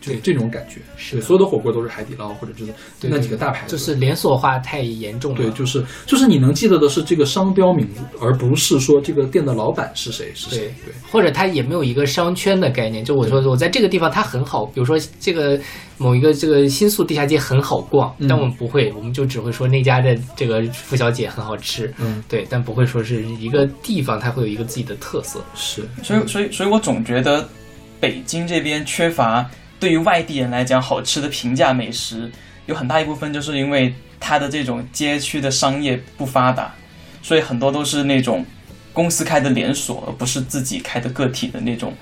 就这种感觉。是对，所有的火锅都是海底捞或者就是对那几个大牌子，就是连锁化太严重了。对，就是就是你能记得的是这个商标名字，而不是说这个店的老板是谁是谁。对，或者他也没有一个商圈的概念。就我说，我在这个地方它很好，比如说这个某一个这个新宿地下街很好逛，嗯但我们不会，我们就只会说那家的这个付小姐很好吃，嗯，对，但不会说是一个地方它会有一个自己的特色。是，所以，所以，所以我总觉得北京这边缺乏对于外地人来讲好吃的平价美食，有很大一部分就是因为它的这种街区的商业不发达，所以很多都是那种公司开的连锁，而不是自己开的个体的那种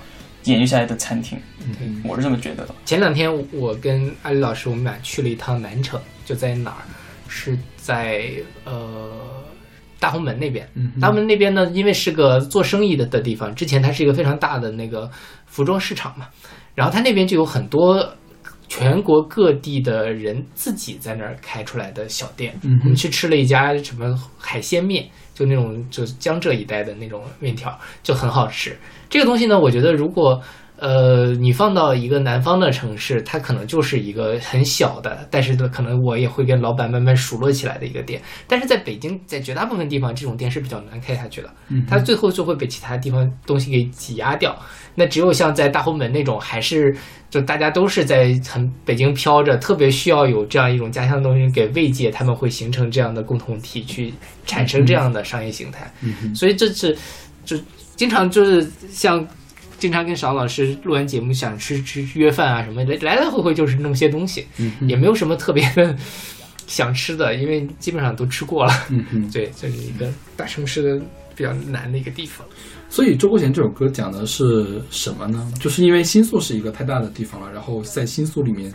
延续下来的餐厅。嗯我是这么觉得的。前两天我跟阿里老师，我们俩去了一趟南城，就在哪儿？是在呃大红门那边。嗯大红门那边呢，因为是个做生意的的地方，之前它是一个非常大的那个服装市场嘛，然后它那边就有很多全国各地的人自己在那儿开出来的小店。嗯我们去吃了一家什么海鲜面，就那种就江浙一带的那种面条，就很好吃。这个东西呢，我觉得如果呃你放到一个南方的城市，它可能就是一个很小的，但是呢，可能我也会跟老板慢慢熟络起来的一个店。但是在北京，在绝大部分地方，这种店是比较难开下去的，嗯它最后就会被其他地方东西给挤压掉。那只有像在大红门那种，还是就大家都是在很北京飘着，特别需要有这样一种家乡的东西给慰藉，他们会形成这样的共同体，去产生这样的商业形态。嗯所以这是就经常就是像经常跟邵老师录完节目想吃吃约饭啊什么的，来来回回就是弄些东西，嗯也没有什么特别的想吃的，因为基本上都吃过了。嗯，对，这是一个大城市的比较难的一个地方。所以周国贤这首歌讲的是什么呢？就是因为新宿是一个太大的地方了，然后在新宿里面，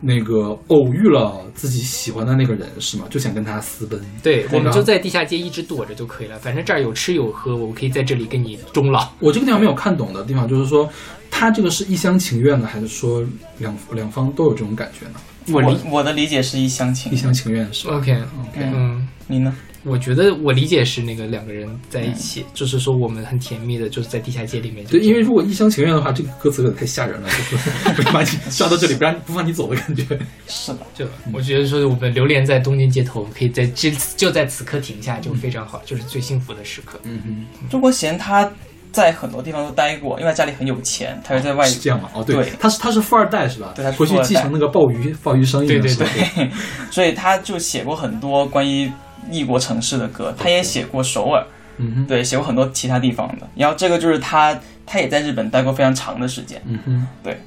那个偶遇了自己喜欢的那个人，是吗？就想跟他私奔。对，我们就在地下街一直躲着就可以了，反正这儿有吃有喝，我可以在这里跟你终老。我这个地方没有看懂的地方，就是说他这个是一厢情愿的，还是说两两方都有这种感觉呢？我理我我的理解是一厢情愿。一厢情愿是吧 OK，？OK，嗯，你呢？我觉得我理解是那个两个人在一起，就是说我们很甜蜜的，就是在地下街里面对，因为如果一厢情愿的话，这个歌词有点太吓人了，就是 把你抓到这里，不让不放你走的感觉。是的，就我觉得说我们流连在东京街头，我们可以在这就在此刻停下，就非常好，就是最幸福的时刻。嗯嗯，周国贤他在很多地方都待过，因为他家里很有钱，他是在外是这样吗？哦，对对，他是他是富二代是吧？对他是回去富二代继承那个鲍鱼鲍鱼生意的对对时候对，所以他就写过很多关于异国城市的歌，他也写过首尔，嗯哼，对，写过很多其他地方的。然后这个就是他，他也在日本待过非常长的时间。嗯哼，对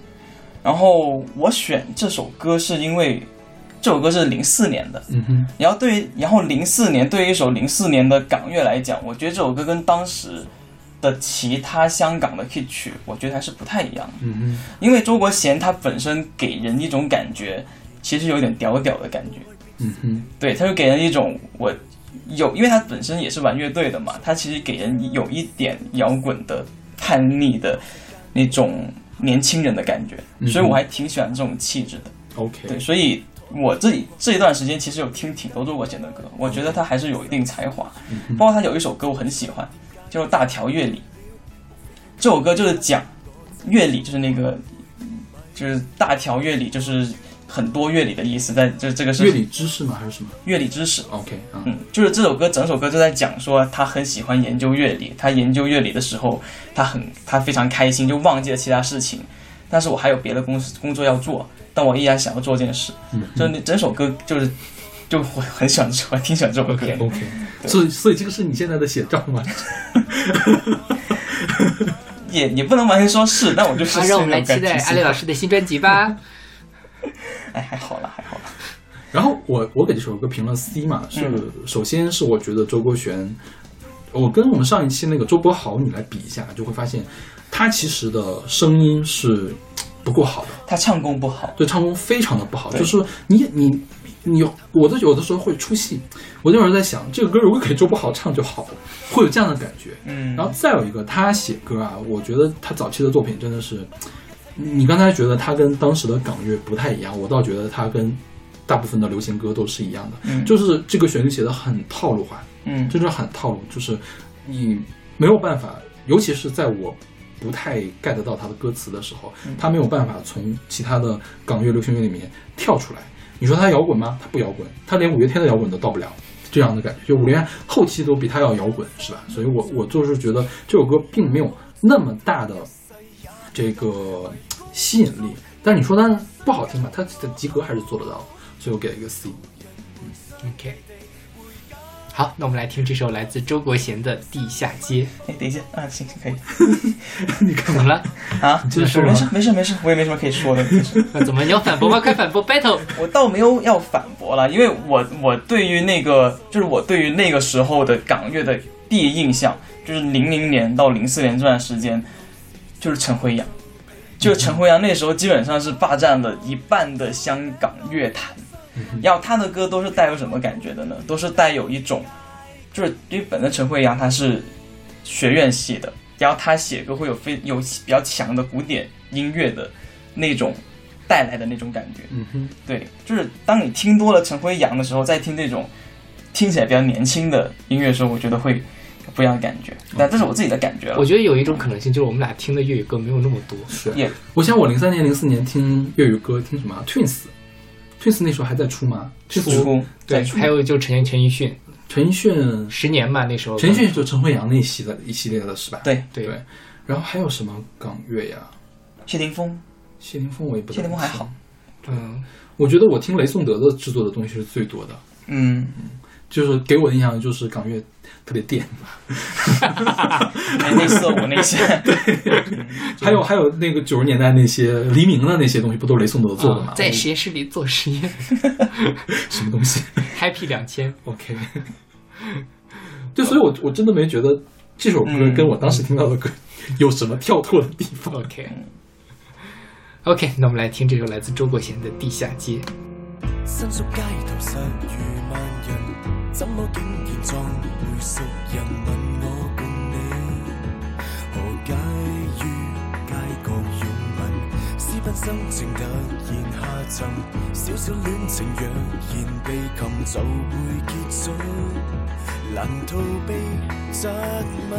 然后我选这首歌是因为这首歌是零四年的，嗯哼，然后对于然后零四年对于一首零四年的港乐来讲，我觉得这首歌跟当时的其他香港的 hit 曲，我觉得还是不太一样的。嗯哼，因为周国贤他本身给人一种感觉，其实有点屌屌的感觉。嗯哼，对，他就给人一种我有，因为他本身也是玩乐队的嘛，他其实给人有一点摇滚的叛逆的那种年轻人的感觉，嗯所以我还挺喜欢这种气质的。，OK，对，所以我这里这一段时间其实有听挺多周国贤的歌，我觉得他还是有一定才华，包括他有一首歌我很喜欢，叫做《大条乐理》。这首歌就是讲乐理，就是那个就是大条乐理，就是很多乐理的意思，在这这个是乐理知识吗？还是什么乐理知识。？OK 啊，嗯，就是这首歌，整首歌就在讲说他很喜欢研究乐理，他研究乐理的时候，他很他非常开心，就忘记了其他事情。但是我还有别的工工作要做，但我依然想要做这件事。嗯就那整首歌就是，就我很喜欢这首，我挺喜欢这首歌的。OK，所以所以这个是你现在的写照吗？也也不能完全说是，但我就是啊，让我们来期待阿丽老。师的新专辑吧。哎，还好了，还好了。然后我我给这首歌评了 C 嘛，是、嗯。首先是我觉得周国贤，我跟我们上一期那个周柏豪你来比一下，就会发现他其实的声音是不够好的，他唱功不好，对唱功非常的不好，就是你你你有我的有的时候会出戏，我就有人在想这个歌如果给周柏豪唱就好了，会有这样的感觉。嗯，然后再有一个，他写歌啊，我觉得他早期的作品真的是，你刚才觉得它跟当时的港乐不太一样，我倒觉得它跟大部分的流行歌都是一样的，嗯就是这个旋律写的很套路化，嗯真的很套路，就是你没有办法，尤其是在我不太 get 到它的歌词的时候，嗯他没有办法从其他的港乐、流行乐里面跳出来。你说它摇滚吗？它不摇滚，它连五月天的摇滚都到不了。这样的感觉，就五连后期都比他要摇滚，是吧？所以我我就是觉得这首歌并没有那么大的这个吸引力。但是你说它不好听吧，它的及格还是做得到，所以我给了一个 C。嗯 OK，好，那我们来听这首来自周国贤的《地下街哎，等一下啊，行行可以》。你看怎么了？啊，就是说没事没事没事，我也没什么可以说的。那怎么你要反驳吗？快反驳 battle！我倒没有要反驳了，因为我我对于那个就是我对于那个时候的港乐的第一印象，就是零零年到零四年这段时间，就是陈辉阳，就是陈辉阳那时候基本上是霸占了一半的香港乐坛。然后他的歌都是带有什么感觉的呢？都是带有一种，就是因为本身陈辉阳他是学院系的，然后他写歌会有非有比较强的古典音乐的那种带来的那种感觉。嗯哼，对，就是当你听多了陈辉阳的时候，再听这种听起来比较年轻的音乐的时候，我觉得会有不一样的感觉。但这是我自己的感觉了我。觉得有一种可能性就是我们俩听的粤语歌没有那么多。是。也我想我零三年、零四年听粤语歌，听什么啊？Twins，Twins 那时候还在出吗出对，出还有就陈陈奕迅，陈奕迅，十年吧那时候。陈奕迅就陈慧阳那一系的一系列的是吧？对对对。然后还有什么港乐呀？谢霆锋，谢霆锋我也不太谢霆锋还好清。嗯，我觉得我听雷颂德的制作的东西是最多的，嗯，就是给我的印象就是港乐特别电，那那色舞那些，还有还有那个九十年代那些黎明的那些东西，不都是雷颂德做的吗？啊在实验室里做实验 什么东西，Happy 两千。？OK，对，所以我我真的没觉得这首歌嗯跟我当时听到的歌有什么跳脱的地方。OK。OK，那我们来听这首来自周国贤的《地下街》。伸縮街頭實如万人，怎么竟然撞回熟人？问我共你何解于街角拥吻？私奔心情突然下沉，小小恋情若然被擒就会结束，难逃避責問。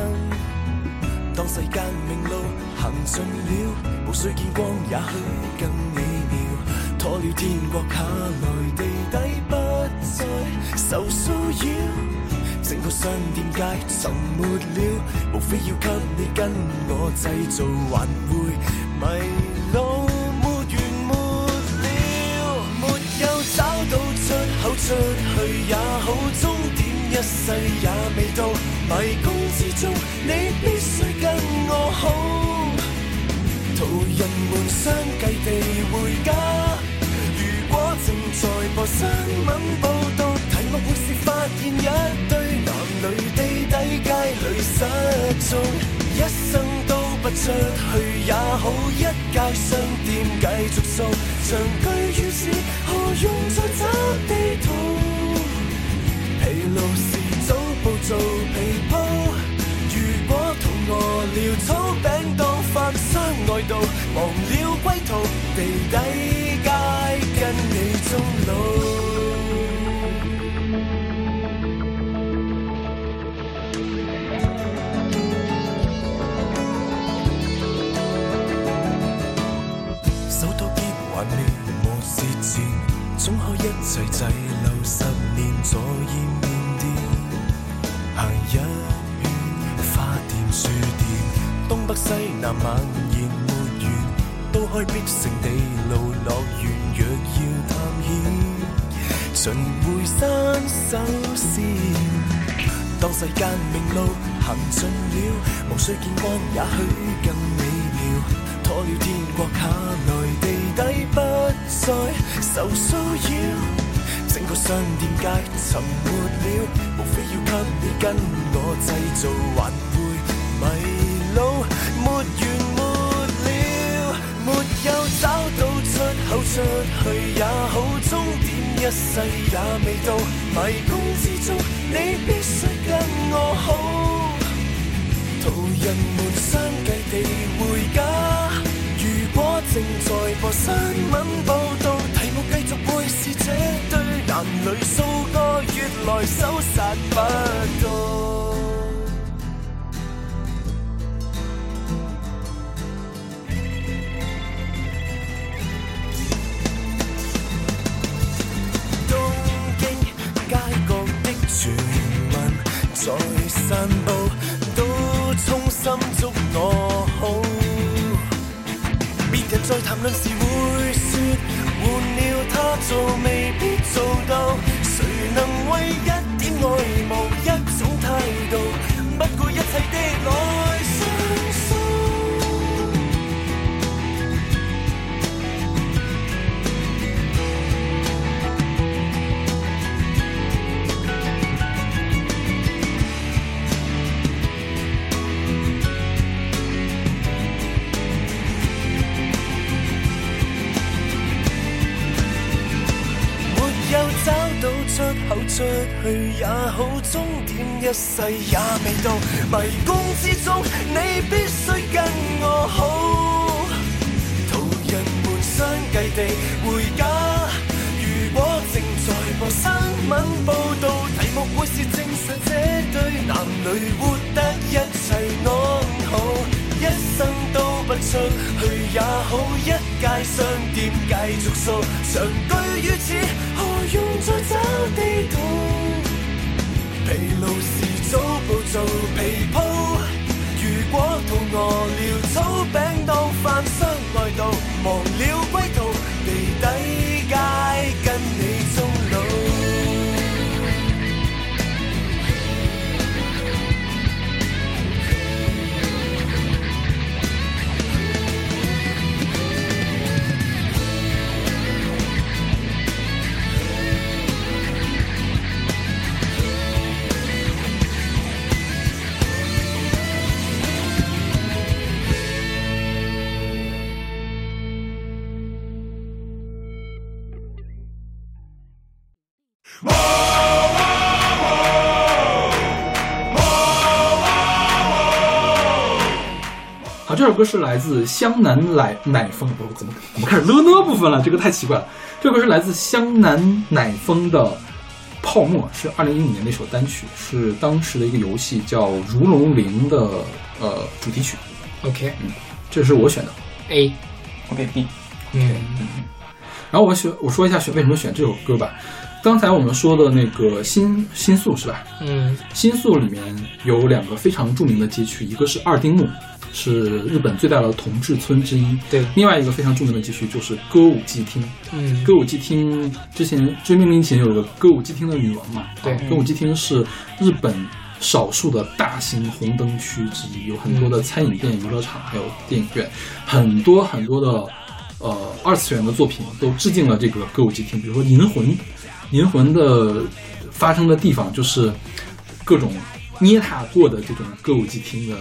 當世间明路行尽了，无需见光，也許更美妙。拖了天國下來，地底不再受騷擾。整個商店街沉沒了，無非要給你跟我製造還會迷路，沒完沒了。沒有找到出口出去也好，終點一世也未到。迷宮之中，你必須跟我好。途人們相繼地回家。如果正在播新闻报道，題目會是发现一堆男女地底街里失踪，一生都不出去也好，一街商店繼續掃，長居於此，何用再找地圖？疲勞時早步做皮鋪。如果肚饿了，草餅當飯相愛道，忘了歸途，地底街跟你終老。首都邊還未無舌戰，總可一齊滯留十年左右面店。行一圈花店書店，東北西南蔓延沒完，都开必勝地路乐园。若要探險，循回山首先。當世间明路行盡了，無需見光，也許更美妙。拖了天國下來，地底不再受騷擾。整個商店街沉沒了，無非要給你跟我製造還會迷路，没完，沒有找到出口出去也好，終點一世也未到，迷宮之中你必須跟我好。途人們相繼地回家。如果正在播新聞報道，题目繼續會是這對男女數個月來手殺不到。聞在散步，都衷心祝我好。别人在谈论时会说，换了他做未必做到。谁能为一点爱慕一种态度，不顾一切的爱走出去也好，終點一世也未到。迷宮之中，你必須跟我好。途人們相繼地回家。如果正在播新聞報導，題目會是證實這對男女活得一切安好，一生都不出去也好，一街商店繼續掃，長居於此，用再找地图？疲劳时早步做被铺，如果肚饿了，草饼当饭相愛道，忘了归途，地底街跟你走这首歌是来自湘南奶奶风，不怎么怎么开始了呢部分了？这个太奇怪了。这首歌是来自湘南奶风的《泡沫》，是二零一五年的一首单曲，是当时的一个游戏叫《如龙零》的呃主题曲，OK 嗯这是我选的。A，OK B，嗯然后我选我说一下选为什么选这首歌吧。刚才我们说的那个新新宿是吧？嗯新宿里面有两个非常著名的街区，一个是二丁目，是日本最大的同志村之一。对另外一个非常著名的街区就是歌舞伎町。嗯歌舞伎町之前追命令前有个歌舞伎町的女王嘛？对啊歌舞伎町是日本少数的大型红灯区之一，有很多的餐饮店、娱乐场，还有电影院，很多很多的呃二次元的作品都致敬了这个歌舞伎町，比如说《银魂》，《银魂》的发生的地方就是各种捏踏过的这种歌舞伎町的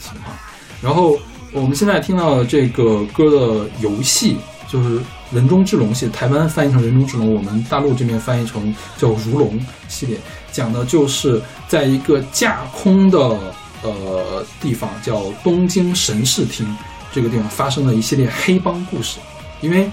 情况。然后我们现在听到的这个歌的游戏就是《人中之龙》系，台湾翻译成《人中之龙》，我们大陆这边翻译成叫《如龙》系列，讲的就是在一个架空的呃地方叫东京神视厅这个地方发生了一系列黑帮故事，因为。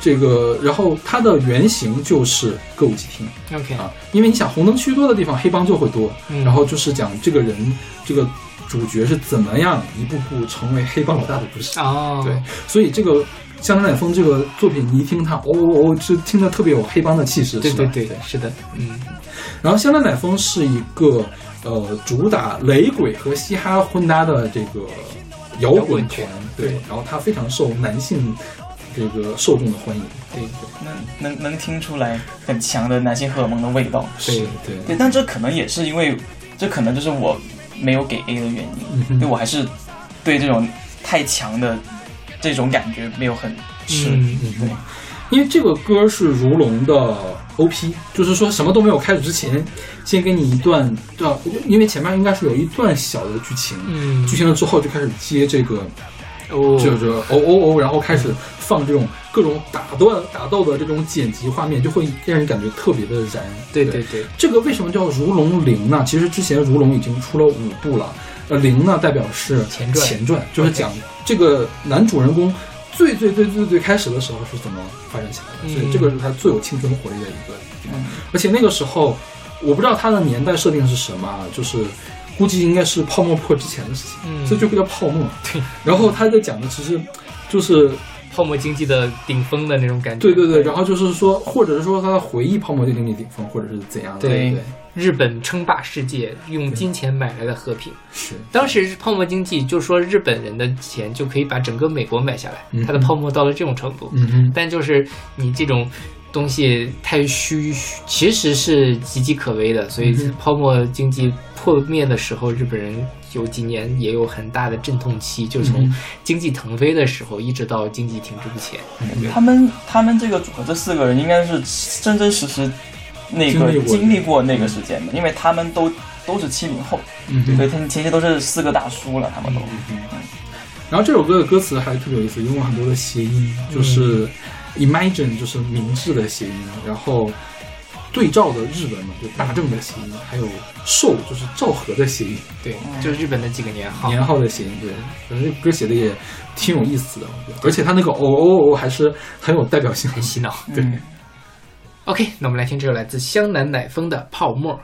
这个，然后它的原型就是歌舞伎町，OK 啊，因为你想红灯区多的地方，黑帮就会多。嗯然后就是讲这个人，这个主角是怎么样一步步成为黑帮老大的故事。哦。对，所以这个《江南乃风》这个作品，你一听它，哦哦哦，就听着特别有黑帮的气势，对对对是的。嗯。然后《香南乃风》是一个呃主打雷鬼和嘻哈混搭的这个摇摇滚团，对，然后它非常受男性这个受众的欢迎。对能能能听出来很强的男性荷尔蒙的味道。对，对。对，但这可能也是因为，这可能就是我没有给 A 的原因，嗯哼。对我还是对这种太强的这种感觉没有很吃。对，因为这个歌是如龙的 OP，就是说什么都没有开始之前，先给你一段，这因为前面应该是有一段小的剧情，嗯。剧情了之后就开始接这个，哦。就是哦哦哦，然后开始放这种各种打断打斗的这种剪辑画面，就会让人感觉特别的燃。对对。对这个为什么叫如龙零呢？其实之前如龙已经出了五部了，呃，零呢代表是前传。前传就是讲这个男主人公最最最最最开始的时候是怎么发展起来的，所以嗯这个是他最有青春活力的一个地方。而且那个时候，我不知道他的年代设定是什么啊，就是估计应该是泡沫破之前的事情，嗯。所以就会叫泡沫。对，然后他在讲的其实就是泡沫经济的顶峰的那种感觉。对对对，然后就是说，或者是说他的回忆泡沫经济顶峰，或者是怎样的，对对，日本称霸世界，用金钱买来的和平。是。当时泡沫经济就说日本人的钱就可以把整个美国买下来，嗯它的泡沫到了这种程度。嗯嗯，但就是你这种东西太虚，其实是岌岌可危的。所以嗯泡沫经济破灭的时候，日本人有几年也有很大的阵痛期，就从嗯经济腾飞的时候一直到经济停滞不前。他们他们这个组合这四个人应该是真真实实那个经历过那个时间的，因为他们都都是七零后，嗯所以，他们前期都是四个大叔了，他们都。然后这首歌的歌词还特别有意思，用了很多的谐音，就是 Imagine 就是明治的谐音，然后对照的日本嘛，就大正的谐音，还有寿就是昭和的谐音，对，就是日本的几个年号。年号的谐音，对，反正这歌写的也挺有意思的，我觉得。而且他那个哦哦哦还是很有代表性，很洗脑，对。OK，那我们来听这首来自香南乃风的《泡沫》。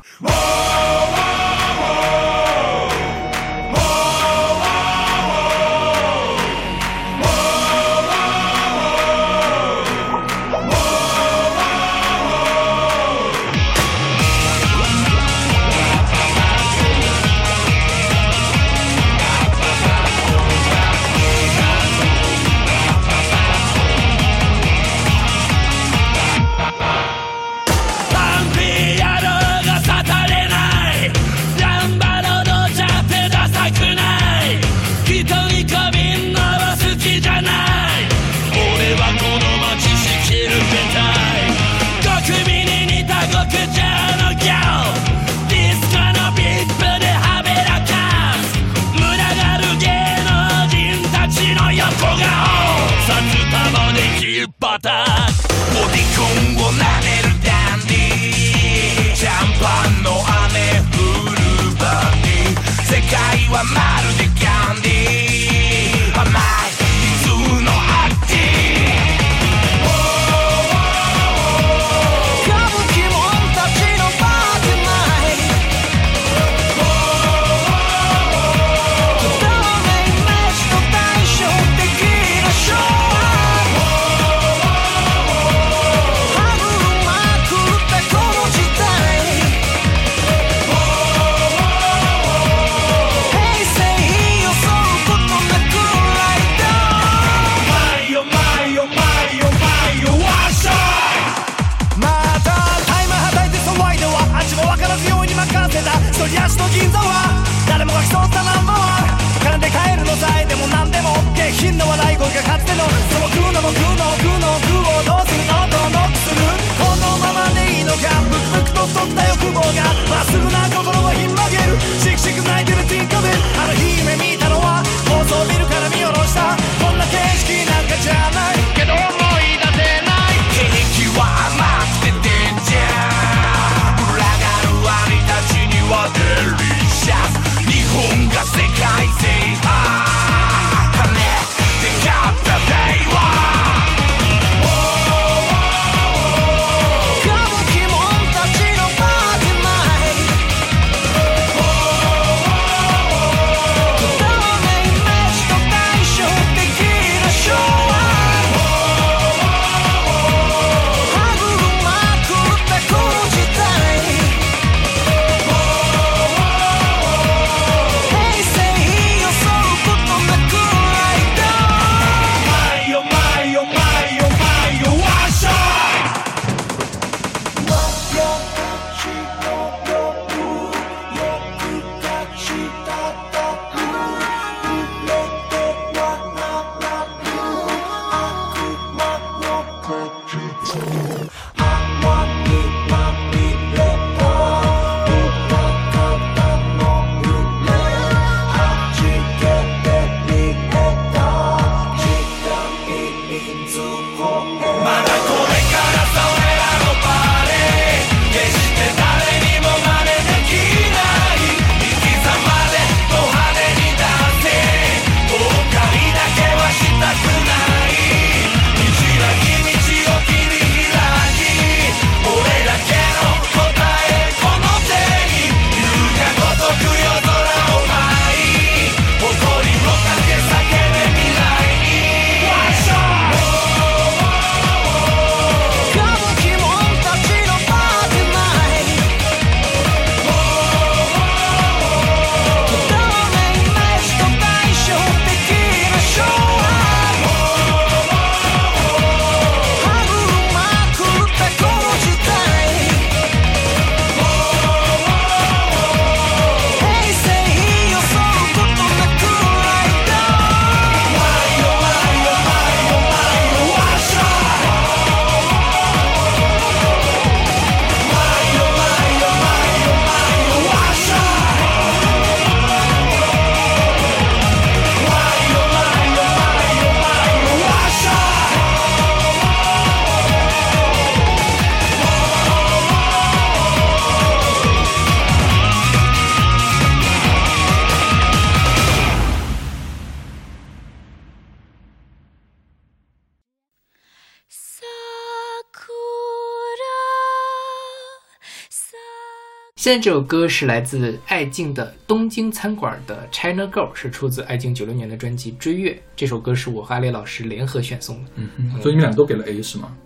现在这首歌是来自爱静的《东京餐馆的 China Girl》，是出自爱静九六年的专辑《追月》。这首歌是我和阿雷老师联合选送的，嗯哼，所以你们俩都给了 A 是吗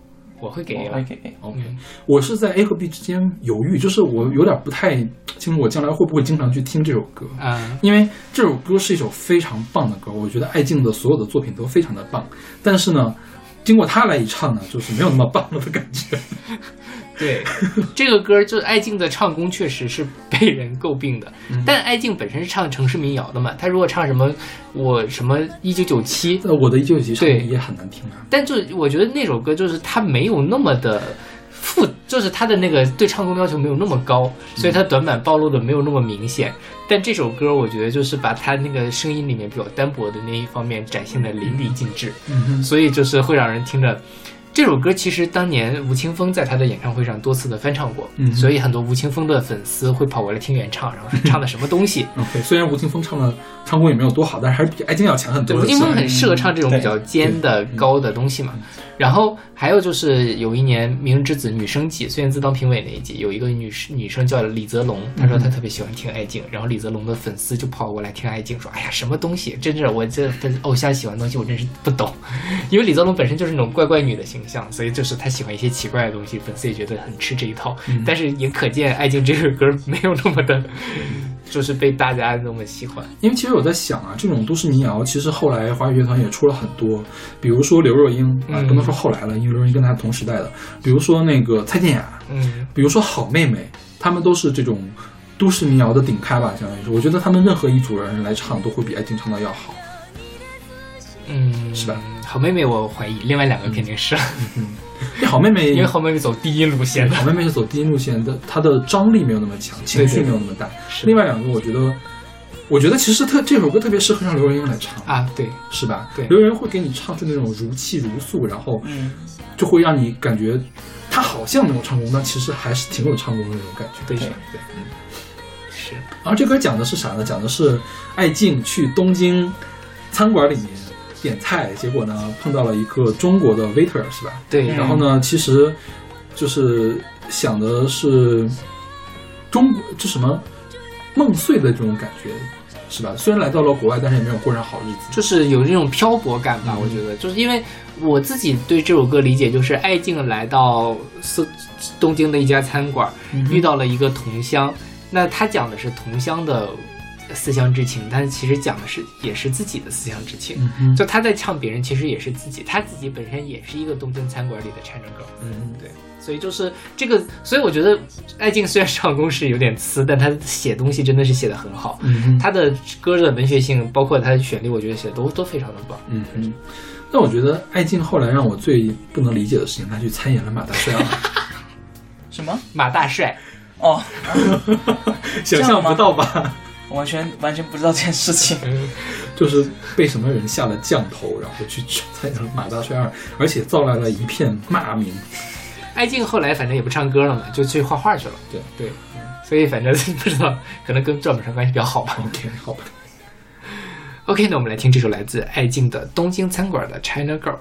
我会给 A 我。会给 A。？OK，嗯我是在 A 和 B 之间犹豫，就是我有点不太清楚我将来会不会经常去听这首歌。啊，因为这首歌是一首非常棒的歌，我觉得爱静的所有的作品都非常的棒，但是呢，经过他来一唱呢，就是没有那么棒了的感觉。对，这个歌就是爱静的唱功确实是被人诟病的，嗯但艾静本身是唱城市民谣的嘛，她如果唱什么我什么一九九七，呃，我的一九九七对也很难听啊。但就我觉得那首歌就是它没有那么的复，就是它的那个对唱功要求没有那么高，所以它短板暴露的没有那么明显。但这首歌我觉得就是把他那个声音里面比较单薄的那一方面展现的淋漓尽致，嗯，所以就是会让人听着。这首歌其实当年吴青峰在他的演唱会上多次的翻唱过，嗯所以很多吴青峰的粉丝会跑过来听原唱，然后说唱的什么东西。OK，虽然吴青峰唱的唱功也没有多好，但是还是比艾晶要强很，多。吴青峰很适合唱这种比较尖的、对高的东西嘛。然后还有就是有一年《明日之子》女生季，孙燕姿当评委那一季，有一个女女生叫李泽龙，她说她特别喜欢听艾静，然后李泽龙的粉丝就跑过来听艾静，说：“哎呀，什么东西，真是我这粉偶像喜欢的东西，我真是不懂。”因为李泽龙本身就是那种怪怪女的形象，所以就是他喜欢一些奇怪的东西，粉丝也觉得很吃这一套。但是也可见爱静这首歌没有那么的，就是被大家那么喜欢。因为其实我在想啊，这种都市民谣，其实后来华语乐团也出了很多，比如说刘若英啊，嗯不能说后来了，因为刘若英跟她同时代的，比如说那个蔡健雅，嗯，比如说好妹妹，她们都是这种都市民谣的顶开吧，相当于是。我觉得他们任何一组人来唱，都会比爱静唱的要好。嗯，是吧？好妹妹，我怀疑，另外两个肯定是，因为好妹妹，因为好妹妹走低音路线的。好妹妹是走低音路线的，她的张力没有那么强，情绪没有那么大。是另外两个，我觉得，我觉得其实特这首歌特别适合让刘若英来唱，啊，对，是吧？对刘若英会给你唱出那种如泣如诉，然后嗯，就会让你感觉她好像没有唱功，但其实还是挺有唱功的那种感觉。对对对，是，然后这歌讲的是啥呢？讲的是爱静去东京餐馆里面点菜，结果呢碰到了一个中国的 waiter，是吧？对，嗯然后呢，其实就是想的是中国就什么梦碎的这种感觉，是吧？虽然来到了国外，但是也没有过上好日子。就是有这种漂泊感吧，嗯我觉得，就是因为我自己对这首歌理解就是，爱静来到四东京的一家餐馆，嗯遇到了一个同乡，那他讲的是同乡的思乡之情，但是其实讲的是也是自己的思乡之情。嗯，就他在唱别人，其实也是自己，他自己本身也是一个东京餐馆里的 China girl。嗯对，所以就是这个，所以我觉得艾静虽然唱功是有点次，但他写东西真的是写的很好。嗯，他的歌的文学性，包括他的旋律，我觉得写的都都非常的棒。嗯嗯。但我觉得艾静后来让我最不能理解的事情，他去参演了马大帅二，什么？马大帅，哦，想象不到吧？我完全完全不知道这件事情。就是被什么人下了降头，然后去参加了马大帅二，而且造来了一片骂名。艾静后来反正也不唱歌了嘛，就去画画去了。对对，所以反正不知道，可能跟赵本山关系比较好吧。OK，好吧。OK，那我们来听这首来自艾静的《东京餐馆的 China Girl》。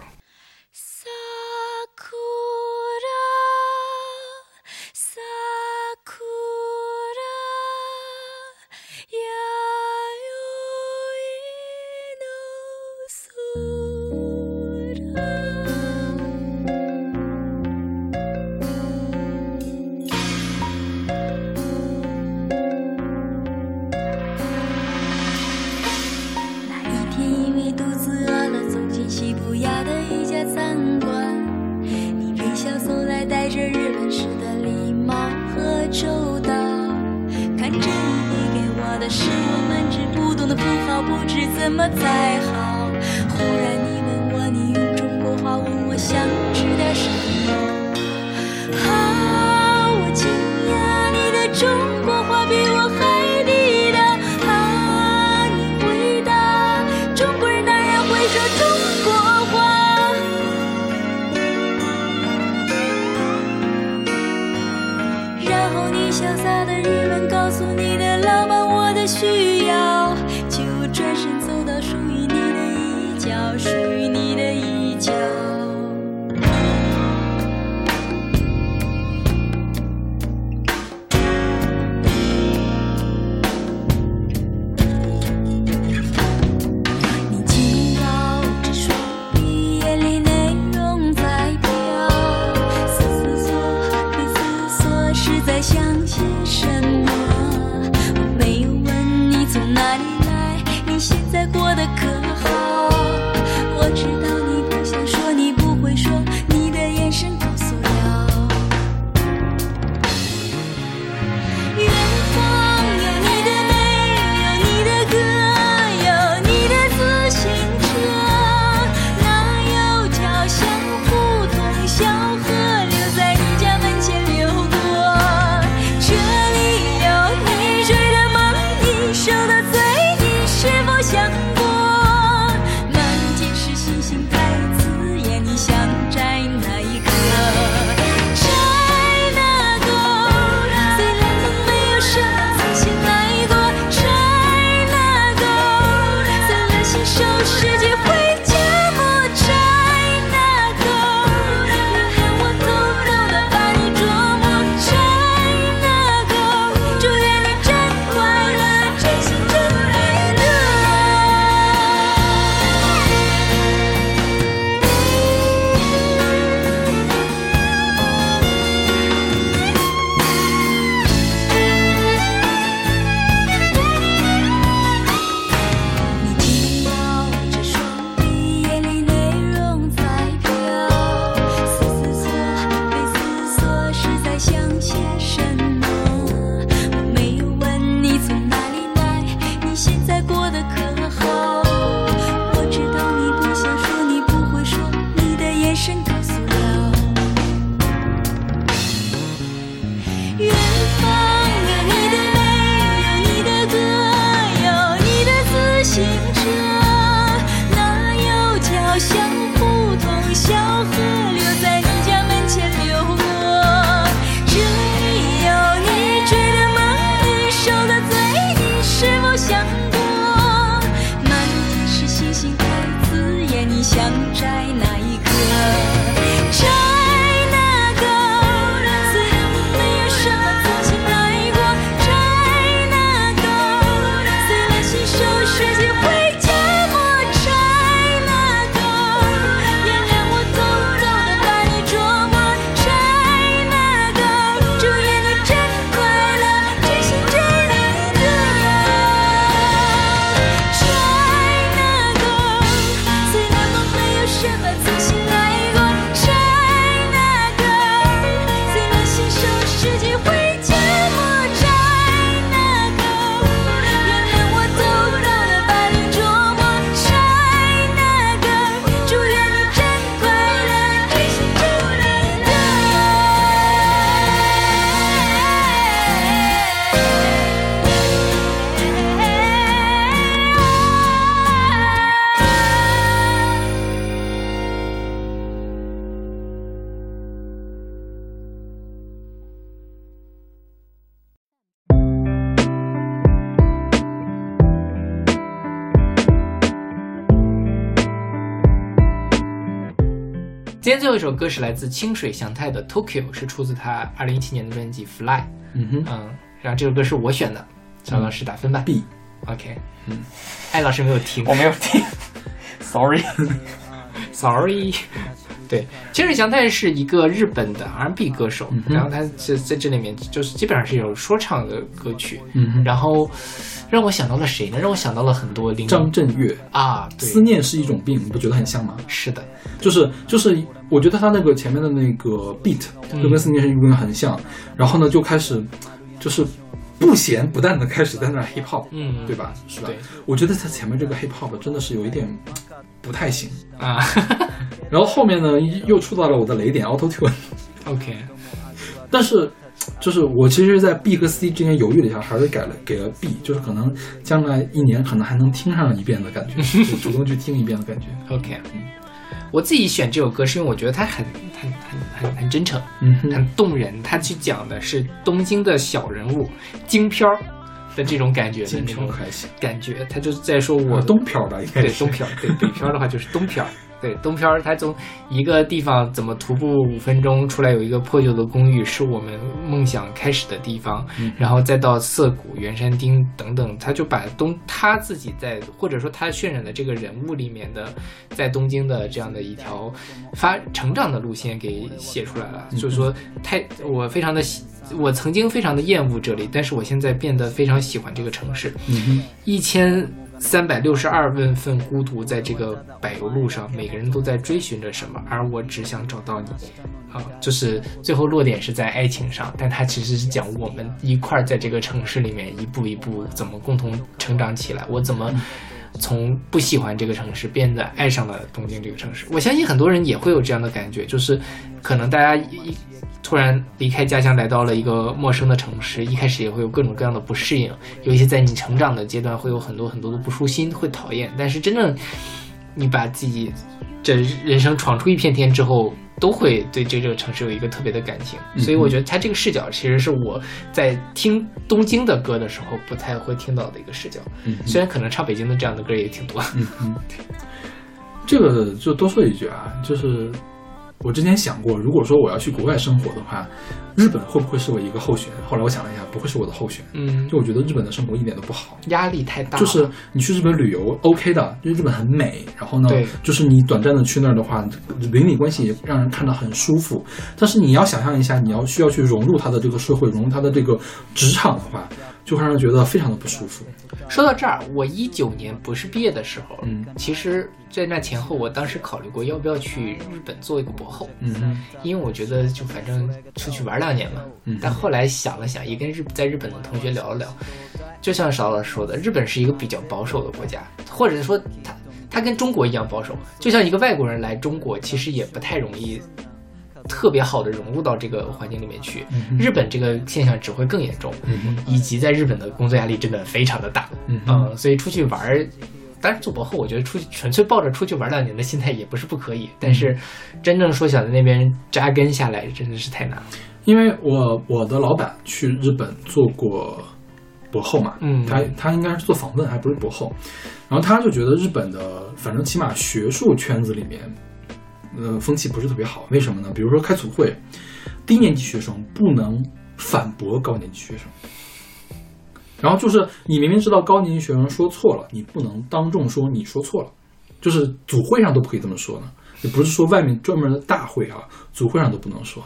天最后一首歌是来自清水祥太的《Tokyo》，是出自他二零一七年的专辑《Fly》。嗯哼嗯，然后这首歌是我选的，赵老师打分吧。，B，OK，嗯，艾老师没有听我没有听，sorry。，Sorry。对，清水祥太是一个日本的 R&B 歌手，嗯然后他是在这里面就是基本上是有说唱的歌曲，嗯哼，然后让我想到了谁呢？让我想到了很多林张震岳，啊，思，念是一种病，你不觉得很像吗？是的，就是就是，我觉得他那个前面的那个 beat 嗯就跟思念是一个病很像，然后呢就开始就是不咸不淡的开始在那儿 hip hop，嗯，对？吧？是吧？我觉得他前面这个 hip hop 真的是有一点不太行，啊 然后后面呢又触到了我的雷点 auto tune，，OK，但是就是我其实，在 B 和 C 之间犹豫了一下，还是改了给了 B，就是可能将来一年可能还能听上一遍的感觉，就主动去听一遍的感觉。OK，我自己选这首歌是因为我觉得它很很很很很真诚，嗯，很动人。它去讲的是东京的小人物京漂儿的这种感觉的金那种还行，感觉，他就是在说我我东漂吧，应该是对东漂儿，对北漂儿的话就是东漂儿。对东漂儿，他从一个地方怎么徒步五分钟出来有一个破旧的公寓，是我们梦想开始的地方。嗯然后再到涩谷、圆山町等等，他就把东他自己在或者说他渲染的这个人物里面的，在东京的这样的一条发成长的路线给写出来了。嗯就是说，太我非常的喜，我曾经非常的厌恶这里，但是我现在变得非常喜欢这个城市。嗯，一千三百六十二万份孤独，在这个柏油路上，每个人都在追寻着什么，而我只想找到你。啊，就是最后落点是在爱情上，但它其实是讲我们一块儿在这个城市里面一步一步怎么共同成长起来，我怎么从不喜欢这个城市变得爱上了东京这个城市。我相信很多人也会有这样的感觉，就是可能大家一突然离开家乡来到了一个陌生的城市，一开始也会有各种各样的不适应，尤其在你成长的阶段会有很多很多的不舒心，会讨厌。但是真正你把自己这人生闯出一片天之后，都会对这这个城市有一个特别的感情。嗯所以我觉得他这个视角其实是我在听东京的歌的时候不太会听到的一个视角。虽然可能唱北京的这样的歌也挺多。嗯嗯，这个就多说一句啊，就是我之前想过，如果说我要去国外生活的话，日本会不会是我一个候选？后来我想了一下，不会是我的候选。嗯，就我觉得日本的生活一点都不好。压力太大。就是你去日本旅游，OK 的，因为日本很美。然后呢，就是你短暂的去那儿的话，邻里关系也让人看得很舒服。但是你要想象一下，你要需要去融入他的这个社会，融入他的这个职场的话，就会让人觉得非常的不舒服。说到这儿，我一九年博士毕业的时候，嗯其实在那前后，我当时考虑过要不要去日本做一个博后，嗯哼，因为我觉得就反正出去玩两年嘛。嗯但后来想了想，也跟日在日本的同学聊了聊，就像邵老师说的，日本是一个比较保守的国家，或者说他。他跟中国一样保守。就像一个外国人来中国，其实也不太容易特别好的融入到这个环境里面去。嗯日本这个现象只会更严重，嗯，以及在日本的工作压力真的非常的大。嗯，嗯，所以出去玩儿，当然做博后，我觉得出去纯粹抱着出去玩两年的心态也不是不可以，但是真正说想在那边扎根下来，真的是太难了。因为我我的老板去日本做过博后嘛，嗯他他应该是做访问，还不是博后，然后他就觉得日本的，反正起码学术圈子里面，呃，风气不是特别好。为什么呢？比如说开组会，低年级学生不能反驳高年级学生。然后就是你明明知道高年级学生说错了，你不能当众说你说错了，就是组会上都不可以这么说呢。也不是说外面专门的大会啊，组会上都不能说。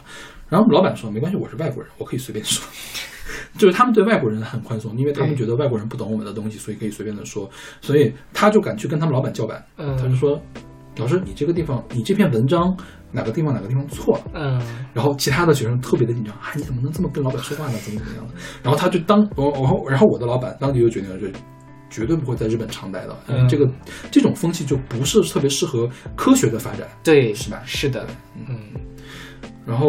然后老板说没关系，我是外国人，我可以随便说。就是他们对外国人很宽松，因为他们觉得外国人不懂我们的东西，所以可以随便的说，所以他就敢去跟他们老板叫板。嗯他就说：“老师，你这个地方，你这篇文章哪个地方哪个地方错了。”嗯然后其他的学生特别的紧张，啊，你怎么能这么跟老板说话呢？怎么怎么样的？然后他就当我我然后我的老板当即就决定了，就绝对不会在日本长待的，因为嗯这个这种风气就不是特别适合科学的发展。对，是吧是的，嗯然后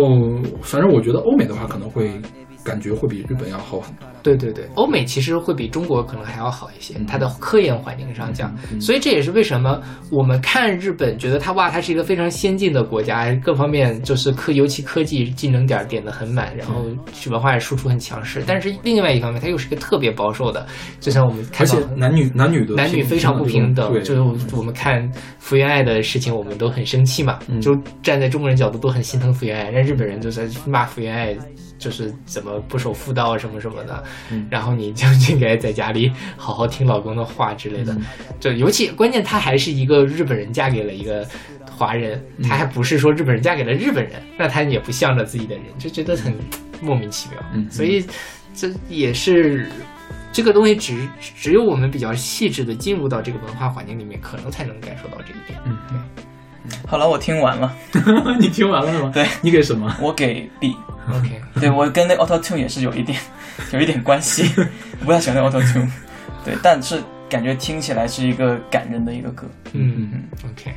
反正我觉得欧美的话可能会感觉会比日本要好很多。对对对，欧美其实会比中国可能还要好一些，它的科研环境上讲，嗯所以这也是为什么我们看日本觉得它哇，它是一个非常先进的国家，各方面就是科，尤其科技技能点儿点的很满，然后文化也输出很强势。但是另外一方面，它又是一个特别保守的，就像我们而看到且男女男女的男女非常不平等，对，就是我们看福原爱的事情，我们都很生气嘛，嗯。就站在中国人角度都很心疼福原爱，但日本人就在骂福原爱。就是怎么不守妇道啊什么什么的，嗯然后你就应该在家里好好听老公的话之类的。嗯就尤其关键，她还是一个日本人嫁给了一个华人，嗯她还不是说日本人嫁给了日本人，那她也不向着自己的人，就觉得很莫名其妙。嗯所以这也是这个东西只只有我们比较细致的进入到这个文化环境里面，可能才能感受到这一点。嗯对好了，我听完了，你听完了是吗？对你给什么？我给 B。OK，对我跟那个 Auto Tune 也是有一点 有一点关系，我 不太喜欢那个 Auto Tune。对，但是感觉听起来是一个感人的一个歌。嗯，OK。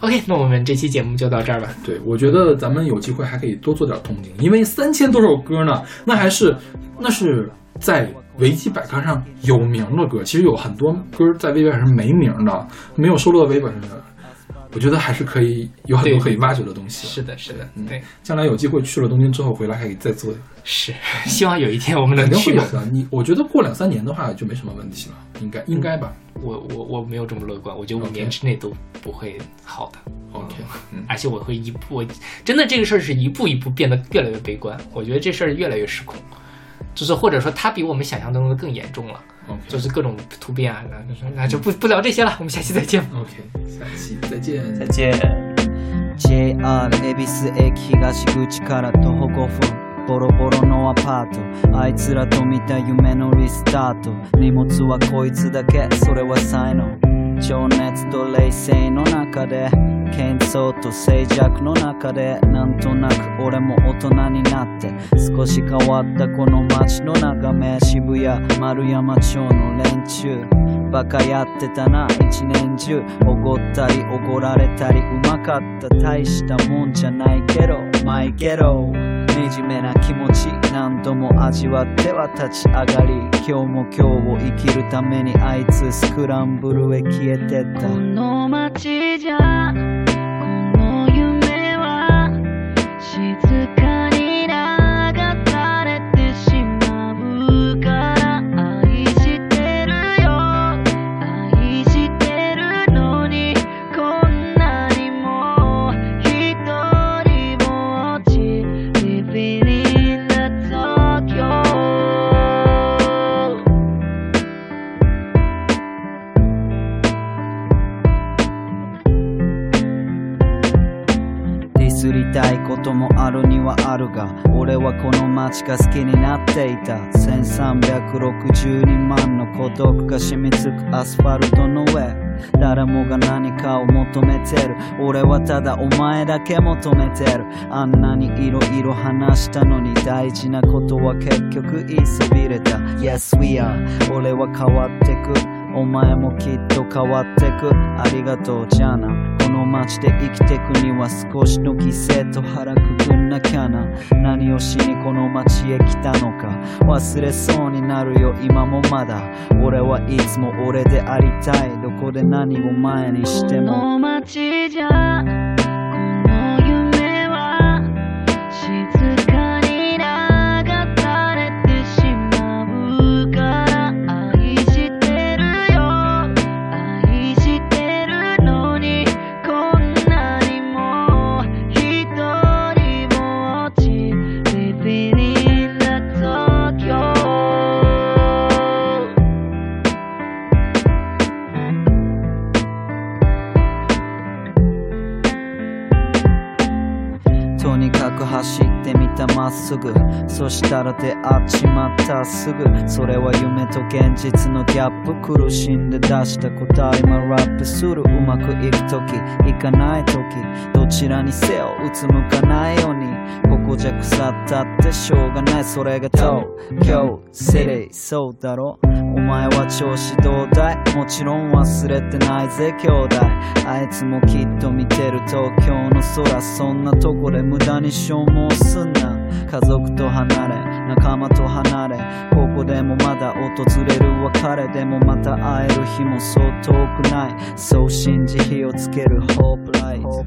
OK，那我们这期节目就到这儿吧。对，我觉得咱们有机会还可以多做点动静，因为三千多首歌呢，那还是那是在维基百科上有名的歌。其实有很多歌在微博上是没名的，没有收录到微博上的。我觉得还是可以有很多可以挖掘的东西。是的，是的，对，将来有机会去了东京之后回来，还可以再做，是。希望有一天我们能肯定会去的。你我觉得过两三年的话就没什么问题了，应该应该吧。我我我没有这么乐观，我觉得五年之内都不会好的。OK，嗯，而且我会一步，真的这个事儿是一步一步变得越来越悲观。我觉得这事儿越来越失控，就是或者说它比我们想象当中的更严重了， OK 就是各种突变啊，那就是那就不不聊这些了，我们下期再见。 OK，下期再见。再见。 JR 恵比寿駅東口から徒歩5分ボロボロのアパートあいつらと見た夢のリスタート荷物はこいつだけそれは才能情熱と冷静の中で 喧騒と静寂の中でなんとなく俺も大人になって少し変わったこの街の眺め渋谷丸山町の連中。バカやってたな一年中おごったりおごられたりうまかった大したもんじゃないけどマイゲロ惨めな気持ち何度も味わっては立ち上がり今日も今日を生きるためにあいつスクランブルへ消えてった。この街じゃ静かディスりたいこともあるにはあるが俺はこの街が好きになっていた。1362万の孤独が染みつくアスファルトの上。誰もが何かを求めてる。俺はただお前だけ求めてる。あんなにいろいろ話したのに大事なことは結局言いそびれた。Yes we are 俺は変わってく。お前もきっと変わってく。ありがとうじゃあな街で生きてくには少しの犠牲と腹くくんなきゃな。何をしにこの街へ来たのか。忘れそうになるよ。今もまだ。俺はいつも俺でありたい。どこで何を前にしてこもの街じゃすぐ。そしたら出会っちまったすぐ。それは夢と現実のギャップ。苦しんで出した答え今ラップする。うまくいく時。いかない時。どちらにせようつむかないように。ここじゃ腐ったってしょうがない。それが東京シティそうだろ。お前は調子どうだい？もちろん忘れてないぜ兄弟。あいつもきっと見てる東京の空。そんなとこで無駄に消耗すんな。家族と離れ仲間と離れここでもまだ訪れる別れでもまた会える日もそう遠くない。そう信じ火をつけるホープライト。